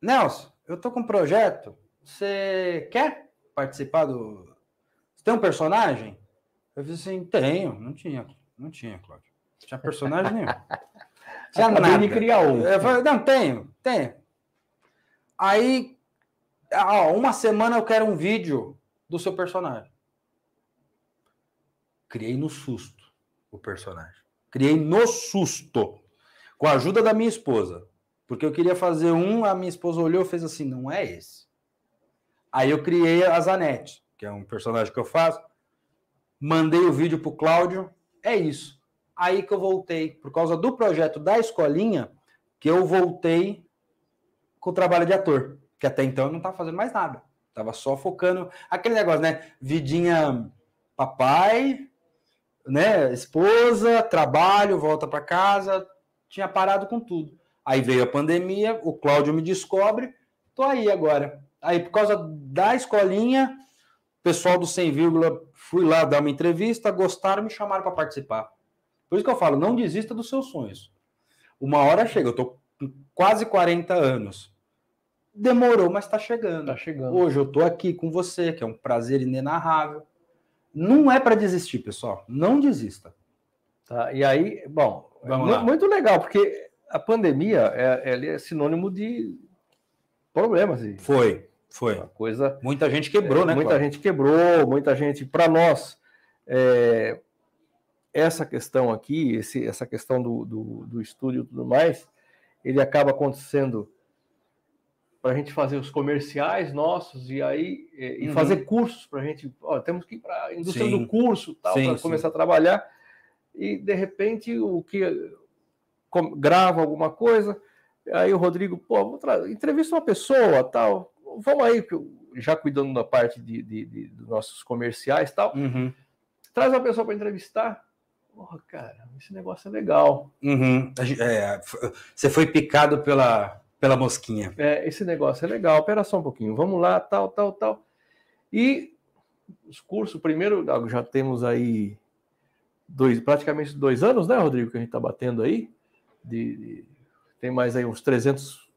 Nelson, eu tô com um projeto, você quer participar do. Você tem um personagem? Eu disse assim: tenho, não tinha, não tinha, Cláudio. Não tinha personagem nenhum. [LAUGHS] Tinha nada. de criar um. Eu falei, não, tenho, tenho. Aí, ó, uma semana eu quero um vídeo do seu personagem. Criei no susto o personagem. Criei no susto. Com a ajuda da minha esposa. Porque eu queria fazer um, a minha esposa olhou e fez assim: não é esse. Aí eu criei a Zanete, que é um personagem que eu faço. Mandei o vídeo pro Cláudio. É isso. Aí que eu voltei, por causa do projeto da escolinha, que eu voltei com o trabalho de ator, que até então eu não estava fazendo mais nada. Tava só focando aquele negócio, né? Vidinha papai, né? Esposa, trabalho, volta para casa, tinha parado com tudo. Aí veio a pandemia, o Cláudio me descobre, tô aí agora. Aí por causa da escolinha, o pessoal do 100, fui lá dar uma entrevista, gostaram, me chamaram para participar. Por isso que eu falo, não desista dos seus sonhos. Uma hora chega, eu tô com quase 40 anos. Demorou, mas está chegando. Tá chegando. Hoje eu estou aqui com você, que é um prazer inenarrável. Não é para desistir, pessoal. Não desista. Tá, e aí, bom, Vamos lá. muito legal, porque a pandemia é, é sinônimo de problemas. Foi, foi. Uma coisa. Muita gente quebrou, é, né? Muita gente quebrou, muita gente. Para nós, é, essa questão aqui, esse, essa questão do, do, do estúdio e tudo mais, ele acaba acontecendo para a gente fazer os comerciais nossos e aí e, uhum. fazer cursos para a gente. Ó, temos que ir para a indústria sim. do curso tal para começar a trabalhar e de repente o que grava alguma coisa aí o Rodrigo pô entrevista uma pessoa tal vamos aí já cuidando da parte de, de, de dos nossos comerciais tal uhum. traz uma pessoa para entrevistar Porra, cara, esse negócio é legal. Uhum. É, você foi picado pela, pela mosquinha. É, esse negócio é legal. Espera só um pouquinho. Vamos lá, tal, tal, tal. E os cursos, primeiro, já temos aí dois, praticamente dois anos, né, Rodrigo, que a gente está batendo aí. De, de, tem mais aí uns 300,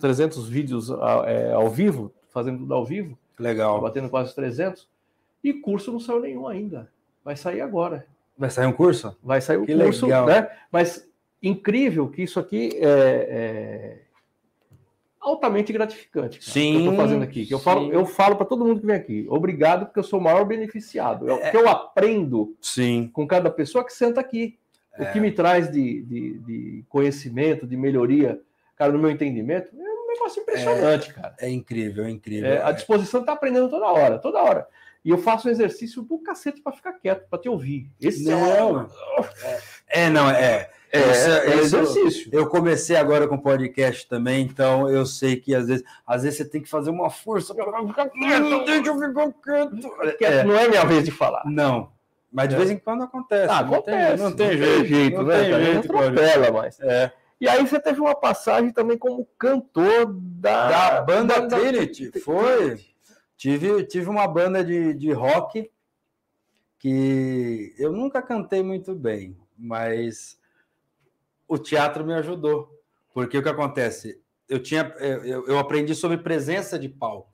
300 vídeos é, ao vivo, fazendo tudo ao vivo. Legal. Tá batendo quase 300. E curso não saiu nenhum ainda. Vai sair agora. Vai sair um curso? Vai sair o Que curso, legal. né? Mas incrível que isso aqui é, é altamente gratificante. cara, Sim, Que eu tô fazendo aqui. Que eu falo, eu falo para todo mundo que vem aqui. Obrigado, porque eu sou o maior beneficiado. É o que eu aprendo Sim. com cada pessoa que senta aqui. É. O que me traz de, de, de conhecimento, de melhoria, cara, no meu entendimento, é um negócio impressionante, cara. É incrível, é incrível. É, a disposição está aprendendo toda hora, toda hora. E eu faço um exercício do cacete para ficar quieto, para te ouvir. Esse é, Não, um- É, não, é. É, Isso- é isso- exercício. Eu comecei agora com podcast também, então eu sei que às vezes, às vezes você tem que fazer uma força para ficar quieto, deixa eu ficar quieto. Quieto, É, Não é minha vez de falar. não, mas de É. vez em quando acontece. Ah, não tem- acontece. não tem jeito, não né? tem jeito, Não atropela mais. É. E aí você teve uma passagem também como cantor da, Da banda Trinity, foi. Tive, tive uma banda de, de rock que eu nunca cantei muito bem, mas o teatro me ajudou. Porque o que acontece? Eu, tinha, eu, eu aprendi sobre presença de palco,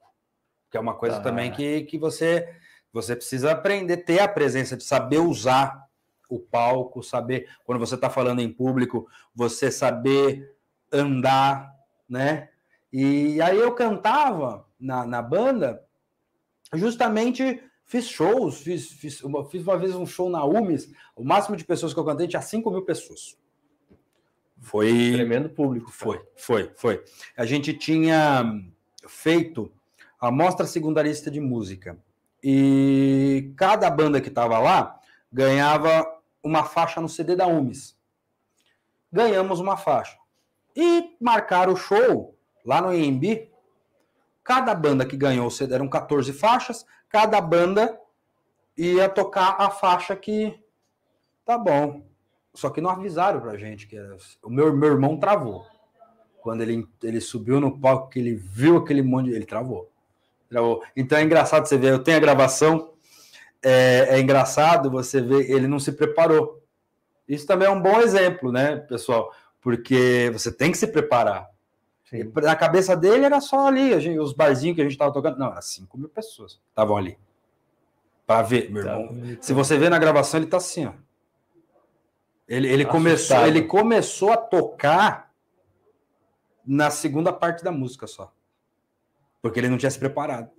que é uma coisa Ah. também que, que você, você precisa aprender, ter a presença de saber usar o palco, saber, quando você está falando em público, você saber andar, né? E aí eu cantava na, na banda, justamente fiz shows, fiz, fiz, uma, fiz uma vez um show na UMES, o máximo de pessoas que eu cantei tinha 5 mil pessoas. Foi. Tremendo público. Foi, foi, foi. A gente tinha feito a mostra secundarista de música. E cada banda que estava lá ganhava uma faixa no CD da UMES. Ganhamos uma faixa. E marcaram o show lá no IMB. Cada banda que ganhou o CD eram 14 faixas, cada banda ia tocar a faixa que tá bom. Só que não avisaram pra gente que era. O meu, meu irmão travou. Quando ele, ele subiu no palco, que ele viu aquele monte. de- Ele travou. travou. Então é engraçado você ver. Eu tenho a gravação. É, é engraçado você ver. Ele não se preparou. Isso também é um bom exemplo, né, pessoal? Porque você tem que se preparar. Sim. Na cabeça dele era só ali, gente- os barzinhos que a gente estava tocando. Não, era 5 mil pessoas que estavam ali. Para ver, meu Tá. irmão. Se você vê na gravação, ele tá assim, ó. Ele, ele, Assustado. começou, ele começou a tocar na segunda parte da música só. Porque ele não tinha se preparado.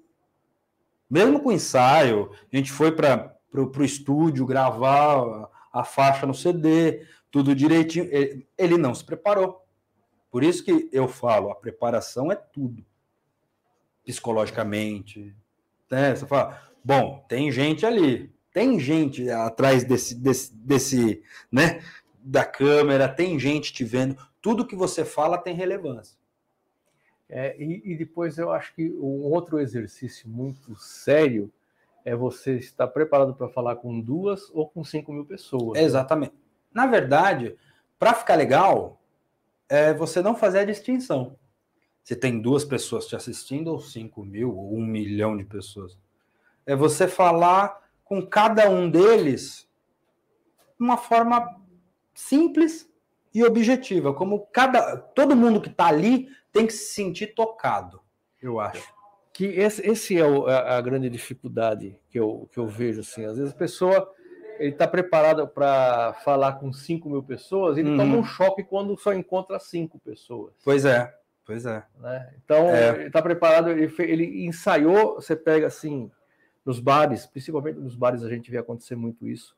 Mesmo com o ensaio, a gente foi para o estúdio gravar a, a faixa no CD, tudo direitinho. Ele, ele não se preparou. Por isso que eu falo, a preparação é tudo. Psicologicamente. Né? Você fala, bom, tem gente ali, tem gente atrás desse, desse, desse, né, da câmera, tem gente te vendo. Tudo que você fala tem relevância. É, e, e depois eu acho que um outro exercício muito sério é você estar preparado para falar com duas ou com cinco mil pessoas. Exatamente. Na verdade, para ficar legal, é você não fazer a distinção. Se tem duas pessoas te assistindo, ou cinco mil, ou um milhão de pessoas. É você falar com cada um deles de uma forma simples e objetiva. Como cada todo mundo que está ali tem que se sentir tocado, eu acho. Que esse, esse é o- a, a grande dificuldade que eu, que eu vejo. Assim. Às vezes a pessoa ele está preparada para falar com 5 mil pessoas ele Uhum. toma um choque quando só encontra cinco pessoas. Pois é, pois é. né? Então, É. ele está preparado, ele, ele ensaiou, você pega assim, nos bares, principalmente nos bares a gente vê acontecer muito isso.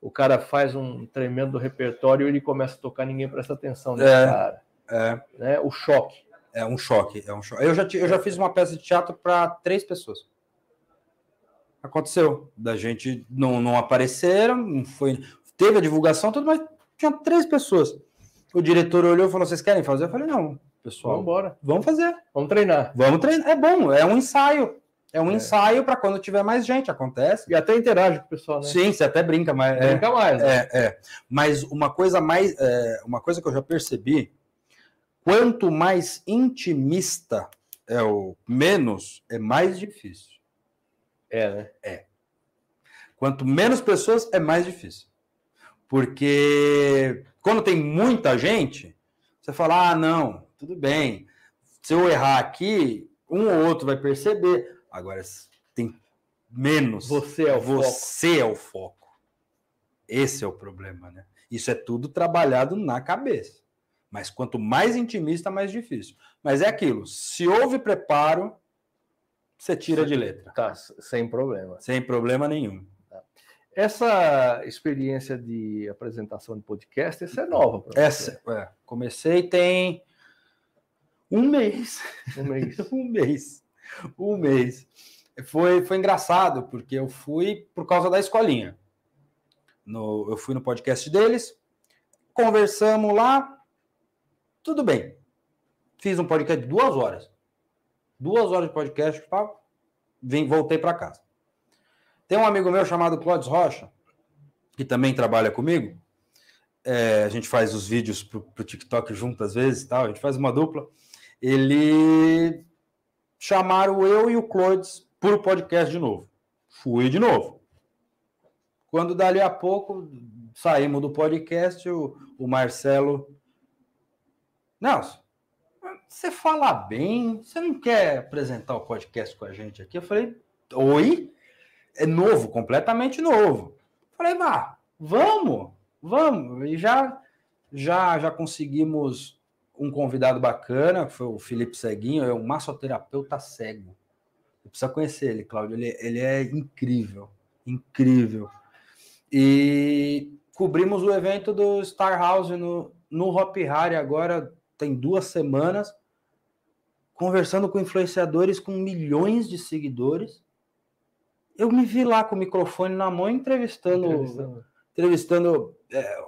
O cara faz um tremendo repertório e ele começa a tocar, ninguém presta atenção nesse É. cara. É. Né? O choque. É um choque, é um choque. Eu já, eu já fiz uma peça de teatro para três pessoas. Aconteceu. Da gente não, não apareceram, não foi, teve a divulgação, tudo, mas tinha três pessoas. O diretor olhou e falou: vocês querem fazer? Eu falei, não, Vamos pessoal, embora, vamos fazer. vamos treinar. Vamos treinar. É bom, é um ensaio. É um É. ensaio para quando tiver mais gente, acontece. E até interage com o pessoal, né? Sim, você até brinca, mas. é- Brinca mais. né? é, é. Mas uma coisa mais, é, uma coisa que eu já percebi, quanto mais intimista é o menos, é mais difícil. É, né? Quanto menos pessoas, é mais difícil. Porque quando tem muita gente, você fala, ah, não, tudo bem. Se eu errar aqui, um ou outro vai perceber. Agora, tem menos. Você é o foco. Você é o foco. Esse é o problema, né? Isso é tudo trabalhado na cabeça. Mas quanto mais intimista, mais difícil. Mas é aquilo, se houve preparo, você tira de letra. Tá, sem problema. Sem problema nenhum. Essa experiência de apresentação de podcast, essa é nova Essa, é, comecei tem um mês. Um mês. [LAUGHS] um mês. [LAUGHS] Um mês. Foi, foi engraçado, porque eu fui por causa da escolinha. No, eu fui no podcast deles, conversamos lá, tudo bem. Fiz um podcast de duas horas. Duas horas de podcast, vim, voltei para casa. Tem um amigo meu chamado Clóvis Rocha, que também trabalha comigo. É, a gente faz os vídeos pro, pro TikTok junto às vezes, tal. A gente faz uma dupla. Ele chamaram eu e o Clóvis por podcast de novo. Fui de novo. Quando dali a pouco saímos do podcast, o, o Marcelo. Nelson, você fala bem, você não quer apresentar o podcast com a gente aqui? Eu falei, oi? É novo, completamente novo. Falei, vá, vamos, vamos. E já, já, já conseguimos um convidado bacana, que foi o Felipe Ceguinho, é um massoterapeuta cego. Você precisa conhecer ele, Cláudio. Ele, ele é incrível, incrível. E cobrimos o evento do Star House no, no Hop Harry agora tem duas semanas, conversando com influenciadores com milhões de seguidores. Eu me vi lá com o microfone na mão entrevistando, entrevistando, entrevistando é,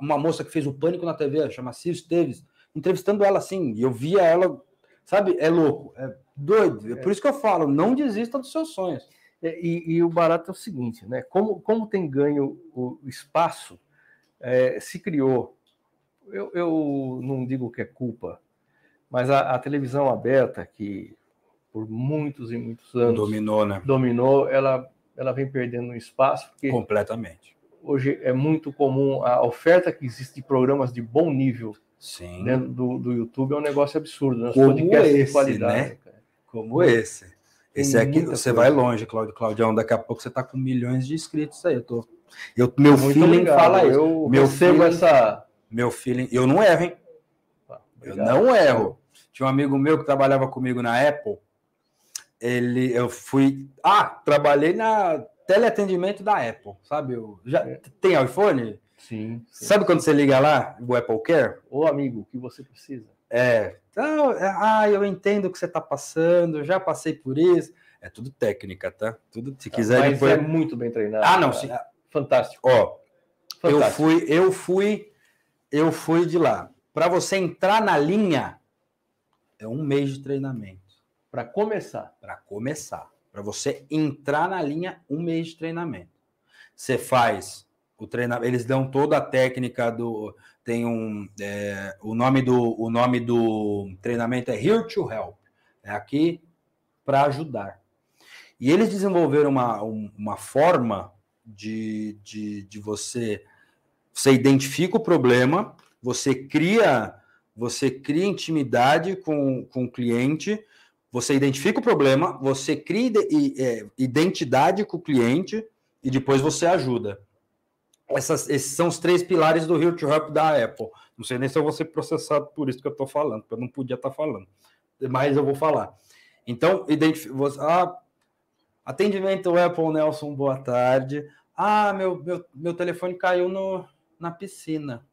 uma moça que fez o Pânico na TV, chama Ciro Esteves, entrevistando ela assim, e eu via ela, sabe, é louco, é doido. É, por isso que eu falo, não desista dos seus sonhos. É, e, e, o barato é o seguinte, né? Como, como tem ganho o espaço, é, se criou eu, eu não digo que é culpa, mas a, a, televisão aberta, que por muitos e muitos anos dominou, né? Dominou, ela, ela vem perdendo espaço. Completamente. Hoje é muito comum a oferta que existe de programas de bom nível Sim. dentro do, do YouTube é um negócio absurdo. Né? Como esse, de qualidade. Né? Como esse. Esse aqui, você coisa. vai longe, Claudio Claudião. Daqui a pouco você está com milhões de inscritos aí. Eu tô, eu, meu Muito feeling obrigado. fala isso. Eu meu recebo feeling... essa meu feeling, eu não erro, hein? Ah, eu não erro. Tinha um amigo meu que trabalhava comigo na Apple. Ele, eu fui. Ah, trabalhei na teleatendimento da Apple, sabe? Eu, já é. tem iPhone? Sim, sim, Sabe quando você liga lá, o Apple Care? Ô, amigo, o que você precisa? É. Então, é, ah, eu entendo o que você está passando, já passei por isso. É tudo técnica, tá? Tudo, se tá, quiser. Mas depois... é muito bem treinado. Ah, não, sim. Fantástico. Ó, Fantástico. eu fui, eu fui eu fui de lá. Para você entrar na linha, é um mês de treinamento. Para começar. Para começar. Para você entrar na linha, um mês de treinamento. Você faz o. Eles dão toda a técnica do. Tem um. É, o, nome do, o nome do treinamento é Here to Help. É aqui para ajudar. E eles desenvolveram uma, uma forma de, de, de você você identifica o problema, você cria, você cria intimidade com, com o cliente, você identifica o problema, você cria é, identidade com o cliente e depois você ajuda. Essas, esses são os três pilares do Rio to da Apple. Não sei nem se eu vou ser processado por isso que eu estou falando, porque eu não podia estar tá falando. Mas eu vou falar. Então, identifica. Ah, atendimento Apple, Nelson, boa tarde. Ah, meu, meu, meu telefone caiu no, na piscina.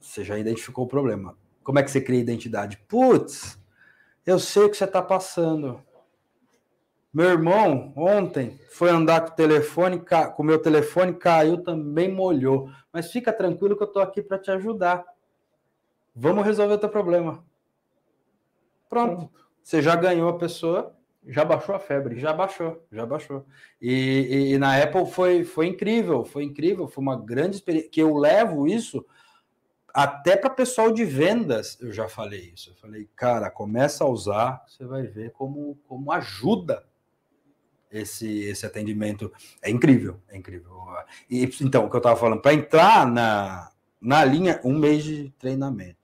Você já identificou o problema. Como é que você cria identidade? Putz, eu sei o que você está passando. Meu irmão, ontem, foi andar com o telefone, com o meu telefone, caiu, também molhou. Mas fica tranquilo que eu estou aqui para te ajudar. Vamos resolver o teu problema. Pronto. Você já ganhou a pessoa já baixou a febre. Já baixou, já baixou. E, e, e, na Apple foi, foi incrível, foi incrível, foi uma grande experiência. Que eu levo isso até para pessoal de vendas. Eu já falei isso. Eu falei, cara, começa a usar, você vai ver como, como ajuda esse, esse atendimento. É incrível, é incrível. E, então, o que eu estava falando, para entrar na, na linha, um mês de treinamento.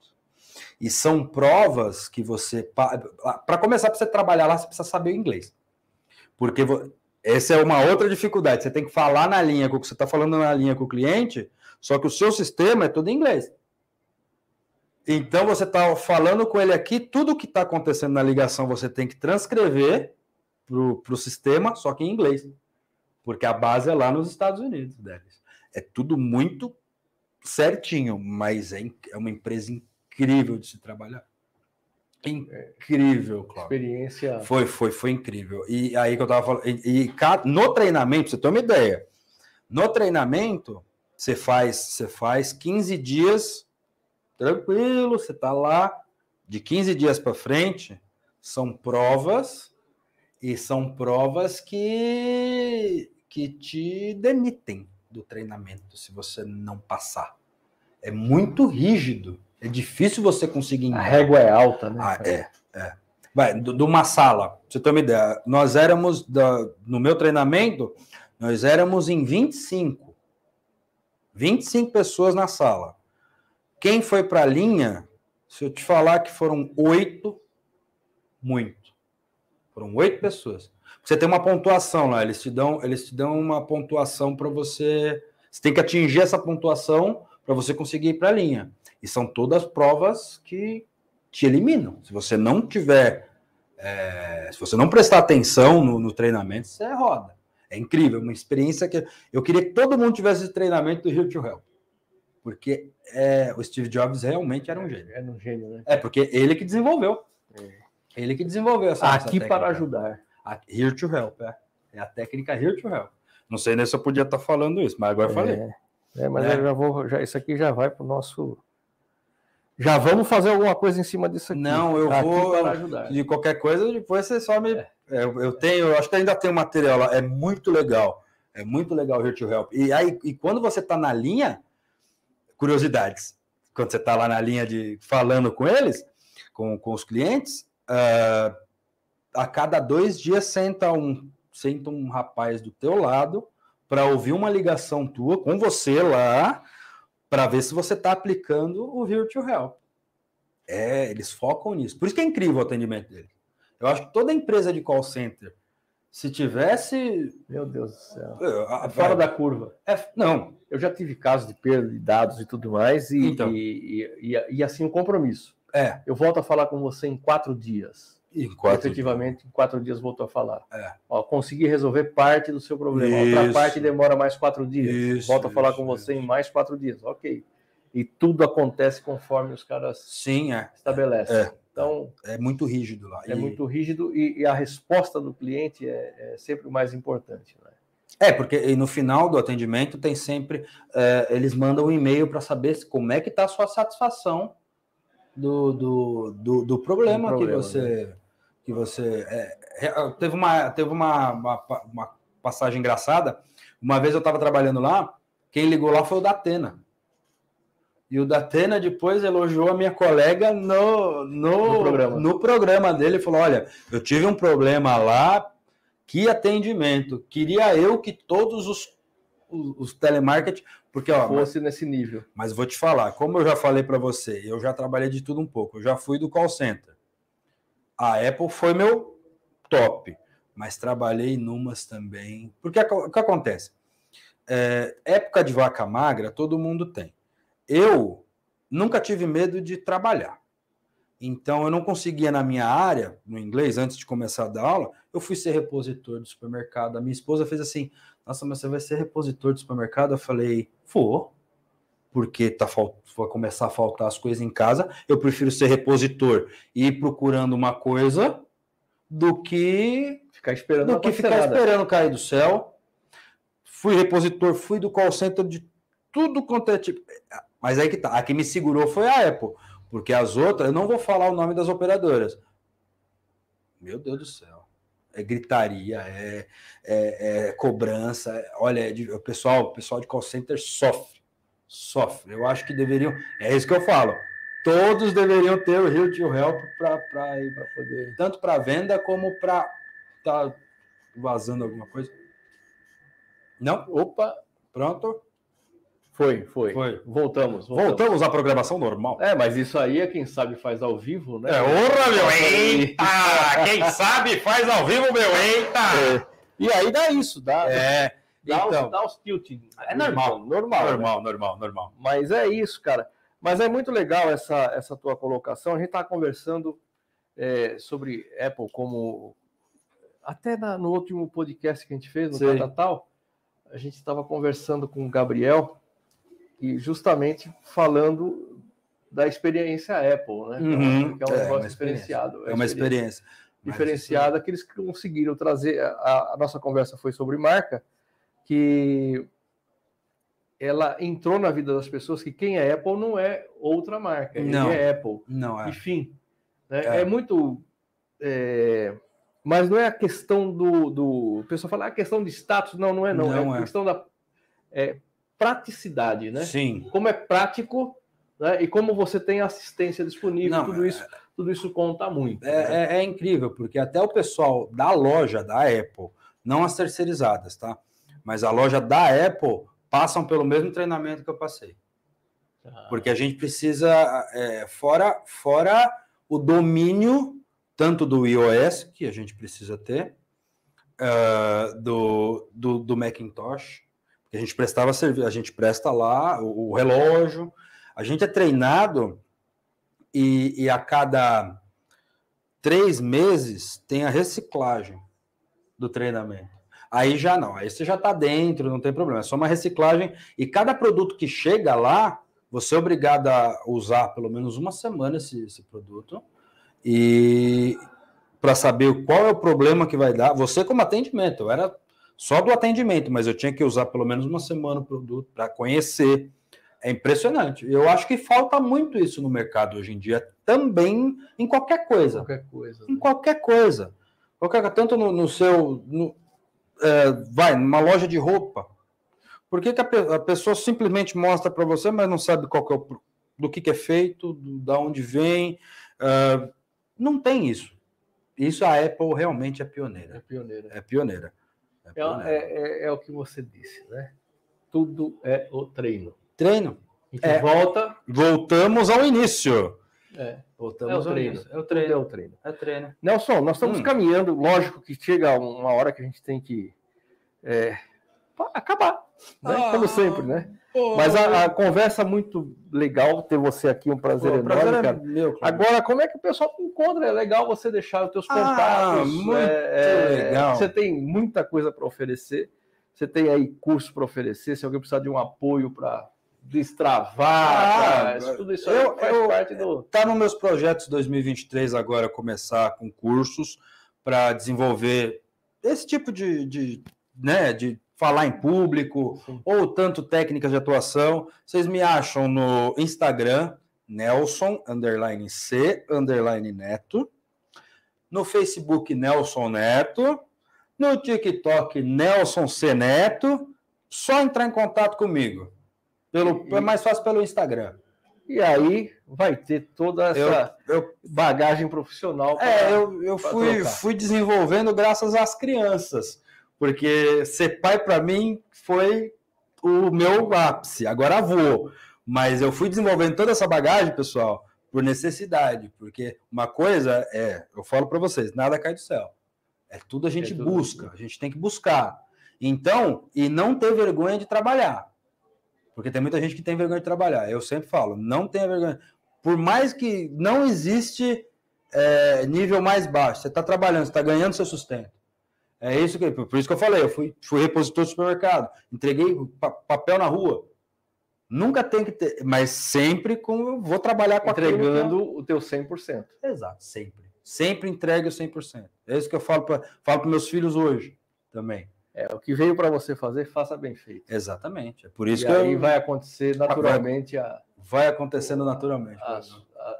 E são provas que você. Para começar, para você trabalhar lá, você precisa saber inglês. Porque Essa é uma outra dificuldade. Você tem que falar na linha com o que você está falando na linha com o cliente, só que o seu sistema é tudo em inglês. Então você está falando com ele aqui, tudo que está acontecendo na ligação você tem que transcrever para o sistema, só que em inglês. Porque a base é lá nos Estados Unidos deles. É tudo muito certinho, mas é, é uma empresa incrível de se trabalhar. Incrível, Cláudio. Experiência. Foi, foi, foi incrível. E aí que eu tava falando. E, e no treinamento, você tem uma ideia. No treinamento, você faz, você faz 15 dias tranquilo, você tá lá. De 15 dias para frente, são provas e são provas que, que te demitem do treinamento se você não passar. É muito rígido. É difícil você conseguir. A régua é alta, né? Ah, é, é. Vai, de uma sala, você ter uma ideia. Nós éramos, da, no meu treinamento, nós éramos em 25. 25 pessoas na sala. Quem foi para a linha, se eu te falar que foram oito, muito. Foram oito pessoas. Você tem uma pontuação lá, eles te dão, eles te dão uma pontuação para você. Você tem que atingir essa pontuação para você conseguir ir para a linha. E são todas provas que te eliminam. Se você não tiver, é, se você não prestar atenção no, no, treinamento, você é roda. É incrível, uma experiência que eu queria que todo mundo tivesse esse treinamento do Rio to Help. Porque é, o Steve Jobs realmente era um gênio. Era um gênio, né? É, porque ele que desenvolveu. É. Ele que desenvolveu essa Aqui essa para ajudar. Here to help, é. É a técnica here to help. Não sei nem se eu podia estar falando isso, mas agora eu falei. É, é mas é. eu já vou, já, isso aqui já vai para o nosso já vamos fazer alguma coisa em cima disso aqui. Não, eu aqui vou. Para ajudar. De qualquer coisa, depois você só me. É. é eu tenho, eu acho que ainda tem um material lá. É muito legal. É muito legal o Here to Help. E aí, e quando você está na linha, curiosidades. Quando você está lá na linha de falando com eles, com, com os clientes, uh, a cada dois dias senta um, senta um rapaz do teu lado para ouvir uma ligação tua com você lá para ver se você está aplicando o Virtual Help. É, eles focam nisso. Por isso que é incrível o atendimento deles. Eu acho que toda empresa de call center, se tivesse. Meu Deus do céu. É, fora da curva. É, não. Eu já tive casos de perda de dados e tudo mais, e, então. e, e, e, assim o um compromisso. É. Eu volto a falar com você em quatro dias. Em quatro Efetivamente, dias. em quatro dias voltou a falar. É. Ó, consegui resolver parte do seu problema. Isso. Outra parte demora mais quatro dias. Isso, Volto a falar isso, com você em mais quatro dias. Ok. E tudo acontece conforme os caras Sim, é. estabelecem. É. Então, é muito rígido lá. É e... muito rígido e, e, a resposta do cliente é, é, sempre o mais importante. Né? É, porque no final do atendimento tem sempre. É, eles mandam um e-mail para saber como é que está a sua satisfação do, do, do, do problema, problema, que você. Né? Que você é, é, teve uma, teve uma, uma, uma, passagem engraçada. Uma vez eu estava trabalhando lá, quem ligou lá foi o Datena. E o Datena depois elogiou a minha colega no, no, no, programa. no programa dele. Falou: Olha, eu tive um problema lá, que atendimento. Queria eu que todos os, os, os telemarketing porque, ó, fosse mas, nesse nível. Mas vou te falar, como eu já falei para você, eu já trabalhei de tudo um pouco. Eu já fui do call center. A Apple foi meu top, mas trabalhei numas também. Porque o que acontece? É, época de vaca magra, todo mundo tem. Eu nunca tive medo de trabalhar. Então, eu não conseguia na minha área, no inglês, antes de começar a dar aula, eu fui ser repositor do supermercado. A minha esposa fez assim: Nossa, mas você vai ser repositor do supermercado? Eu falei: For, porque tá, vai começar a faltar as coisas em casa. Eu prefiro ser repositor e ir procurando uma coisa do que ficar esperando, do que ficar esperando cair do céu. Fui repositor, fui do call center de tudo quanto é tipo. Mas aí que tá. A que me segurou foi a Apple porque as outras, eu não vou falar o nome das operadoras. Meu Deus do céu. É gritaria, é, é, é cobrança. Olha, é o pessoal, o pessoal de call center sofre. Sofre. Eu acho que deveriam. É isso que eu falo. Todos deveriam ter o Rio to Help para poder. Tanto para venda como para tá vazando alguma coisa. Não? Opa, pronto. Foi, foi. Foi. Voltamos, voltamos. Voltamos à programação normal. É, mas isso aí é quem sabe faz ao vivo, né? É, orra, meu, eita! quem sabe faz ao vivo, meu, eita! E aí dá isso, dá, É, dá, então, os, dá os tilt. É normal. Normal. né? normal, normal, normal. Mas é isso, cara. Mas é muito legal essa, essa tua colocação. A gente está conversando é, sobre Apple como. Até na- no último podcast que a gente fez, no. Catatal, a gente estava conversando com o Gabriel e justamente falando da experiência Apple, né? Uhum. Que é um É, negócio uma experiência. diferenciado. É uma experiência. Diferenciada que eles conseguiram trazer. A, a nossa conversa foi sobre marca, que ela entrou na vida das pessoas que quem é Apple não é outra marca, Não. é Apple. isso- Não, é. Enfim, né? É. é. muito. é, Mas não é a questão do. do... O pessoal fala, ah, a questão de status. Não, não é, não. Não é é. questão da é, praticidade, né? Sim. Como é prático né? e como você tem assistência disponível, Não, tudo isso, tudo isso conta muito. né? É, é- é incrível, porque até o pessoal da loja da Apple, não as terceirizadas, tá? Mas a loja da Apple passam pelo mesmo treinamento que eu passei. Ah, Porque a gente precisa, é, fora, fora o domínio, tanto do iOS, que a gente precisa ter, ah, do, do, do Macintosh, a gente prestava serviço, a gente presta lá o, o relógio, a gente é treinado e, e a cada três meses tem a reciclagem do treinamento. Aí já não, aí você já está dentro, não tem problema, é só uma reciclagem e cada produto que chega lá, você é obrigado a usar pelo menos uma semana esse, esse produto e para saber qual é o problema que vai dar. Você como atendimento, eu era só do atendimento, mas eu tinha que usar pelo menos uma semana o produto para conhecer. É impressionante. Eu acho que falta muito isso no mercado hoje em dia, também em qualquer coisa qualquer coisa. em qualquer coisa. Qualquer, tanto no, no seu. no- é, vai, numa loja de roupa. Por que, que a, a pessoa simplesmente mostra para você, mas não sabe qual que é o, do que, que é feito, do, da onde vem? Ah, não tem isso. Isso a Apple realmente é É pioneira. pioneira. É pioneira. É É, é- é- é o que você disse, né? Tudo é o treino. Treino. A gente É. volta, Voltamos ao início. é, Voltamos É o ao treino. início. É o tudo é treino. o treino. É treino. Nelson, nós estamos Hum. caminhando, lógico que chega uma hora que a gente tem que é, acabar, né? Ah. Como sempre, né? Mas a, a conversa muito legal ter você aqui, um prazer Pô, enorme, prazer é cara. meu, Cláudio. Agora, como é que o pessoal te encontra? É legal você deixar os teus Ah, contatos. muito é, é, legal. Você tem muita coisa para oferecer. Você tem aí curso para oferecer. Se alguém precisar de um apoio para destravar, Ah, pra- tudo isso eu- aí faz eu- parte do. Está nos meus projetos 2023 agora começar com cursos para desenvolver esse tipo de, de, né, de falar em público Sim. ou tanto técnicas de atuação. Vocês me acham no Instagram Nelson underline C underline Neto, no Facebook Nelson Neto, no TikTok Nelson C Neto. Só entrar em contato comigo. Pelo, E- é mais fácil pelo Instagram. E aí vai ter toda essa eu- bagagem profissional. pra- É, eu, eu fui, trocar. fui desenvolvendo graças às crianças, porque ser pai para mim foi o meu ápice. Agora vou, mas eu fui desenvolvendo toda essa bagagem, pessoal, por necessidade, porque uma coisa é, eu falo para vocês, nada cai do céu. É tudo a gente É tudo- busca, a gente tem que buscar. Então, e não ter vergonha de trabalhar. Porque tem muita gente que tem vergonha de trabalhar. Eu sempre falo, não tenha vergonha. Por mais que não existe é, nível mais baixo, você está trabalhando, você está ganhando seu sustento. É isso que, por isso que eu falei, eu fui, fui repositor do supermercado, entreguei pa- papel na rua. Nunca tem que ter, mas sempre com eu vou trabalhar com aquilo entregando o teu 100%. Exato, sempre. Sempre entregue o 100%. É isso que eu falo para falo para meus filhos hoje também. É, o que veio para você fazer, faça bem feito. Exatamente. É por isso e que aí eu- vai acontecer naturalmente, a- vai acontecendo naturalmente. as,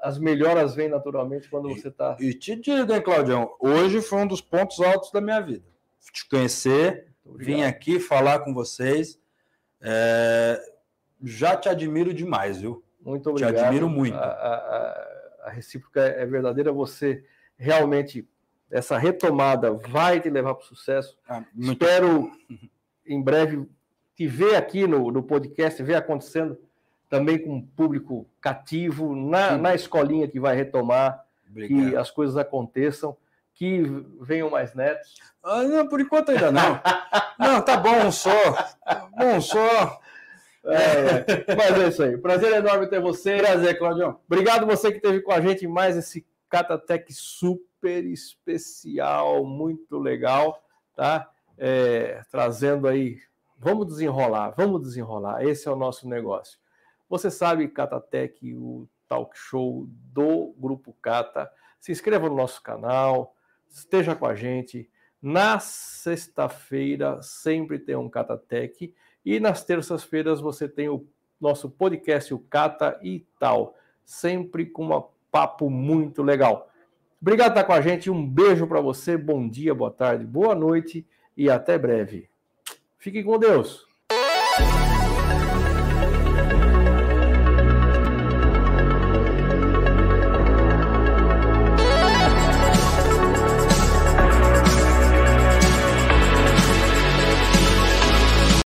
as melhoras vêm naturalmente quando você tá está. E te digo, hein, Claudião, hoje foi um dos pontos altos da minha vida. Te conhecer, vim aqui falar com vocês. É, Já te admiro demais, viu? Muito Te obrigado. admiro muito. A, a- a- a recíproca é verdadeira. Você realmente, essa retomada vai te levar para o sucesso. Ah, Espero em breve te ver aqui no, no podcast, ver acontecendo também com um público cativo, na, na escolinha que vai retomar, que Obrigado. as coisas aconteçam, que venham mais netos. Ah, não, por enquanto ainda não. [LAUGHS] não, tá bom um só. Um só. É, é. Mas é isso aí. Prazer enorme ter você. Prazer, Claudio. Obrigado você que esteve com a gente em mais esse Catatec super especial, muito legal, tá? É, trazendo aí. Vamos desenrolar, vamos desenrolar. Esse é o nosso negócio. Você sabe, Catatec, o talk show do Grupo Cata. Se inscreva no nosso canal, esteja com a gente. Na sexta-feira sempre tem um Catatec e nas terças-feiras você tem o nosso podcast, o Cata e tal, sempre com um papo muito legal. Obrigado por estar com a gente, um beijo para você, bom dia, boa tarde, boa noite e até breve. Fique com Deus.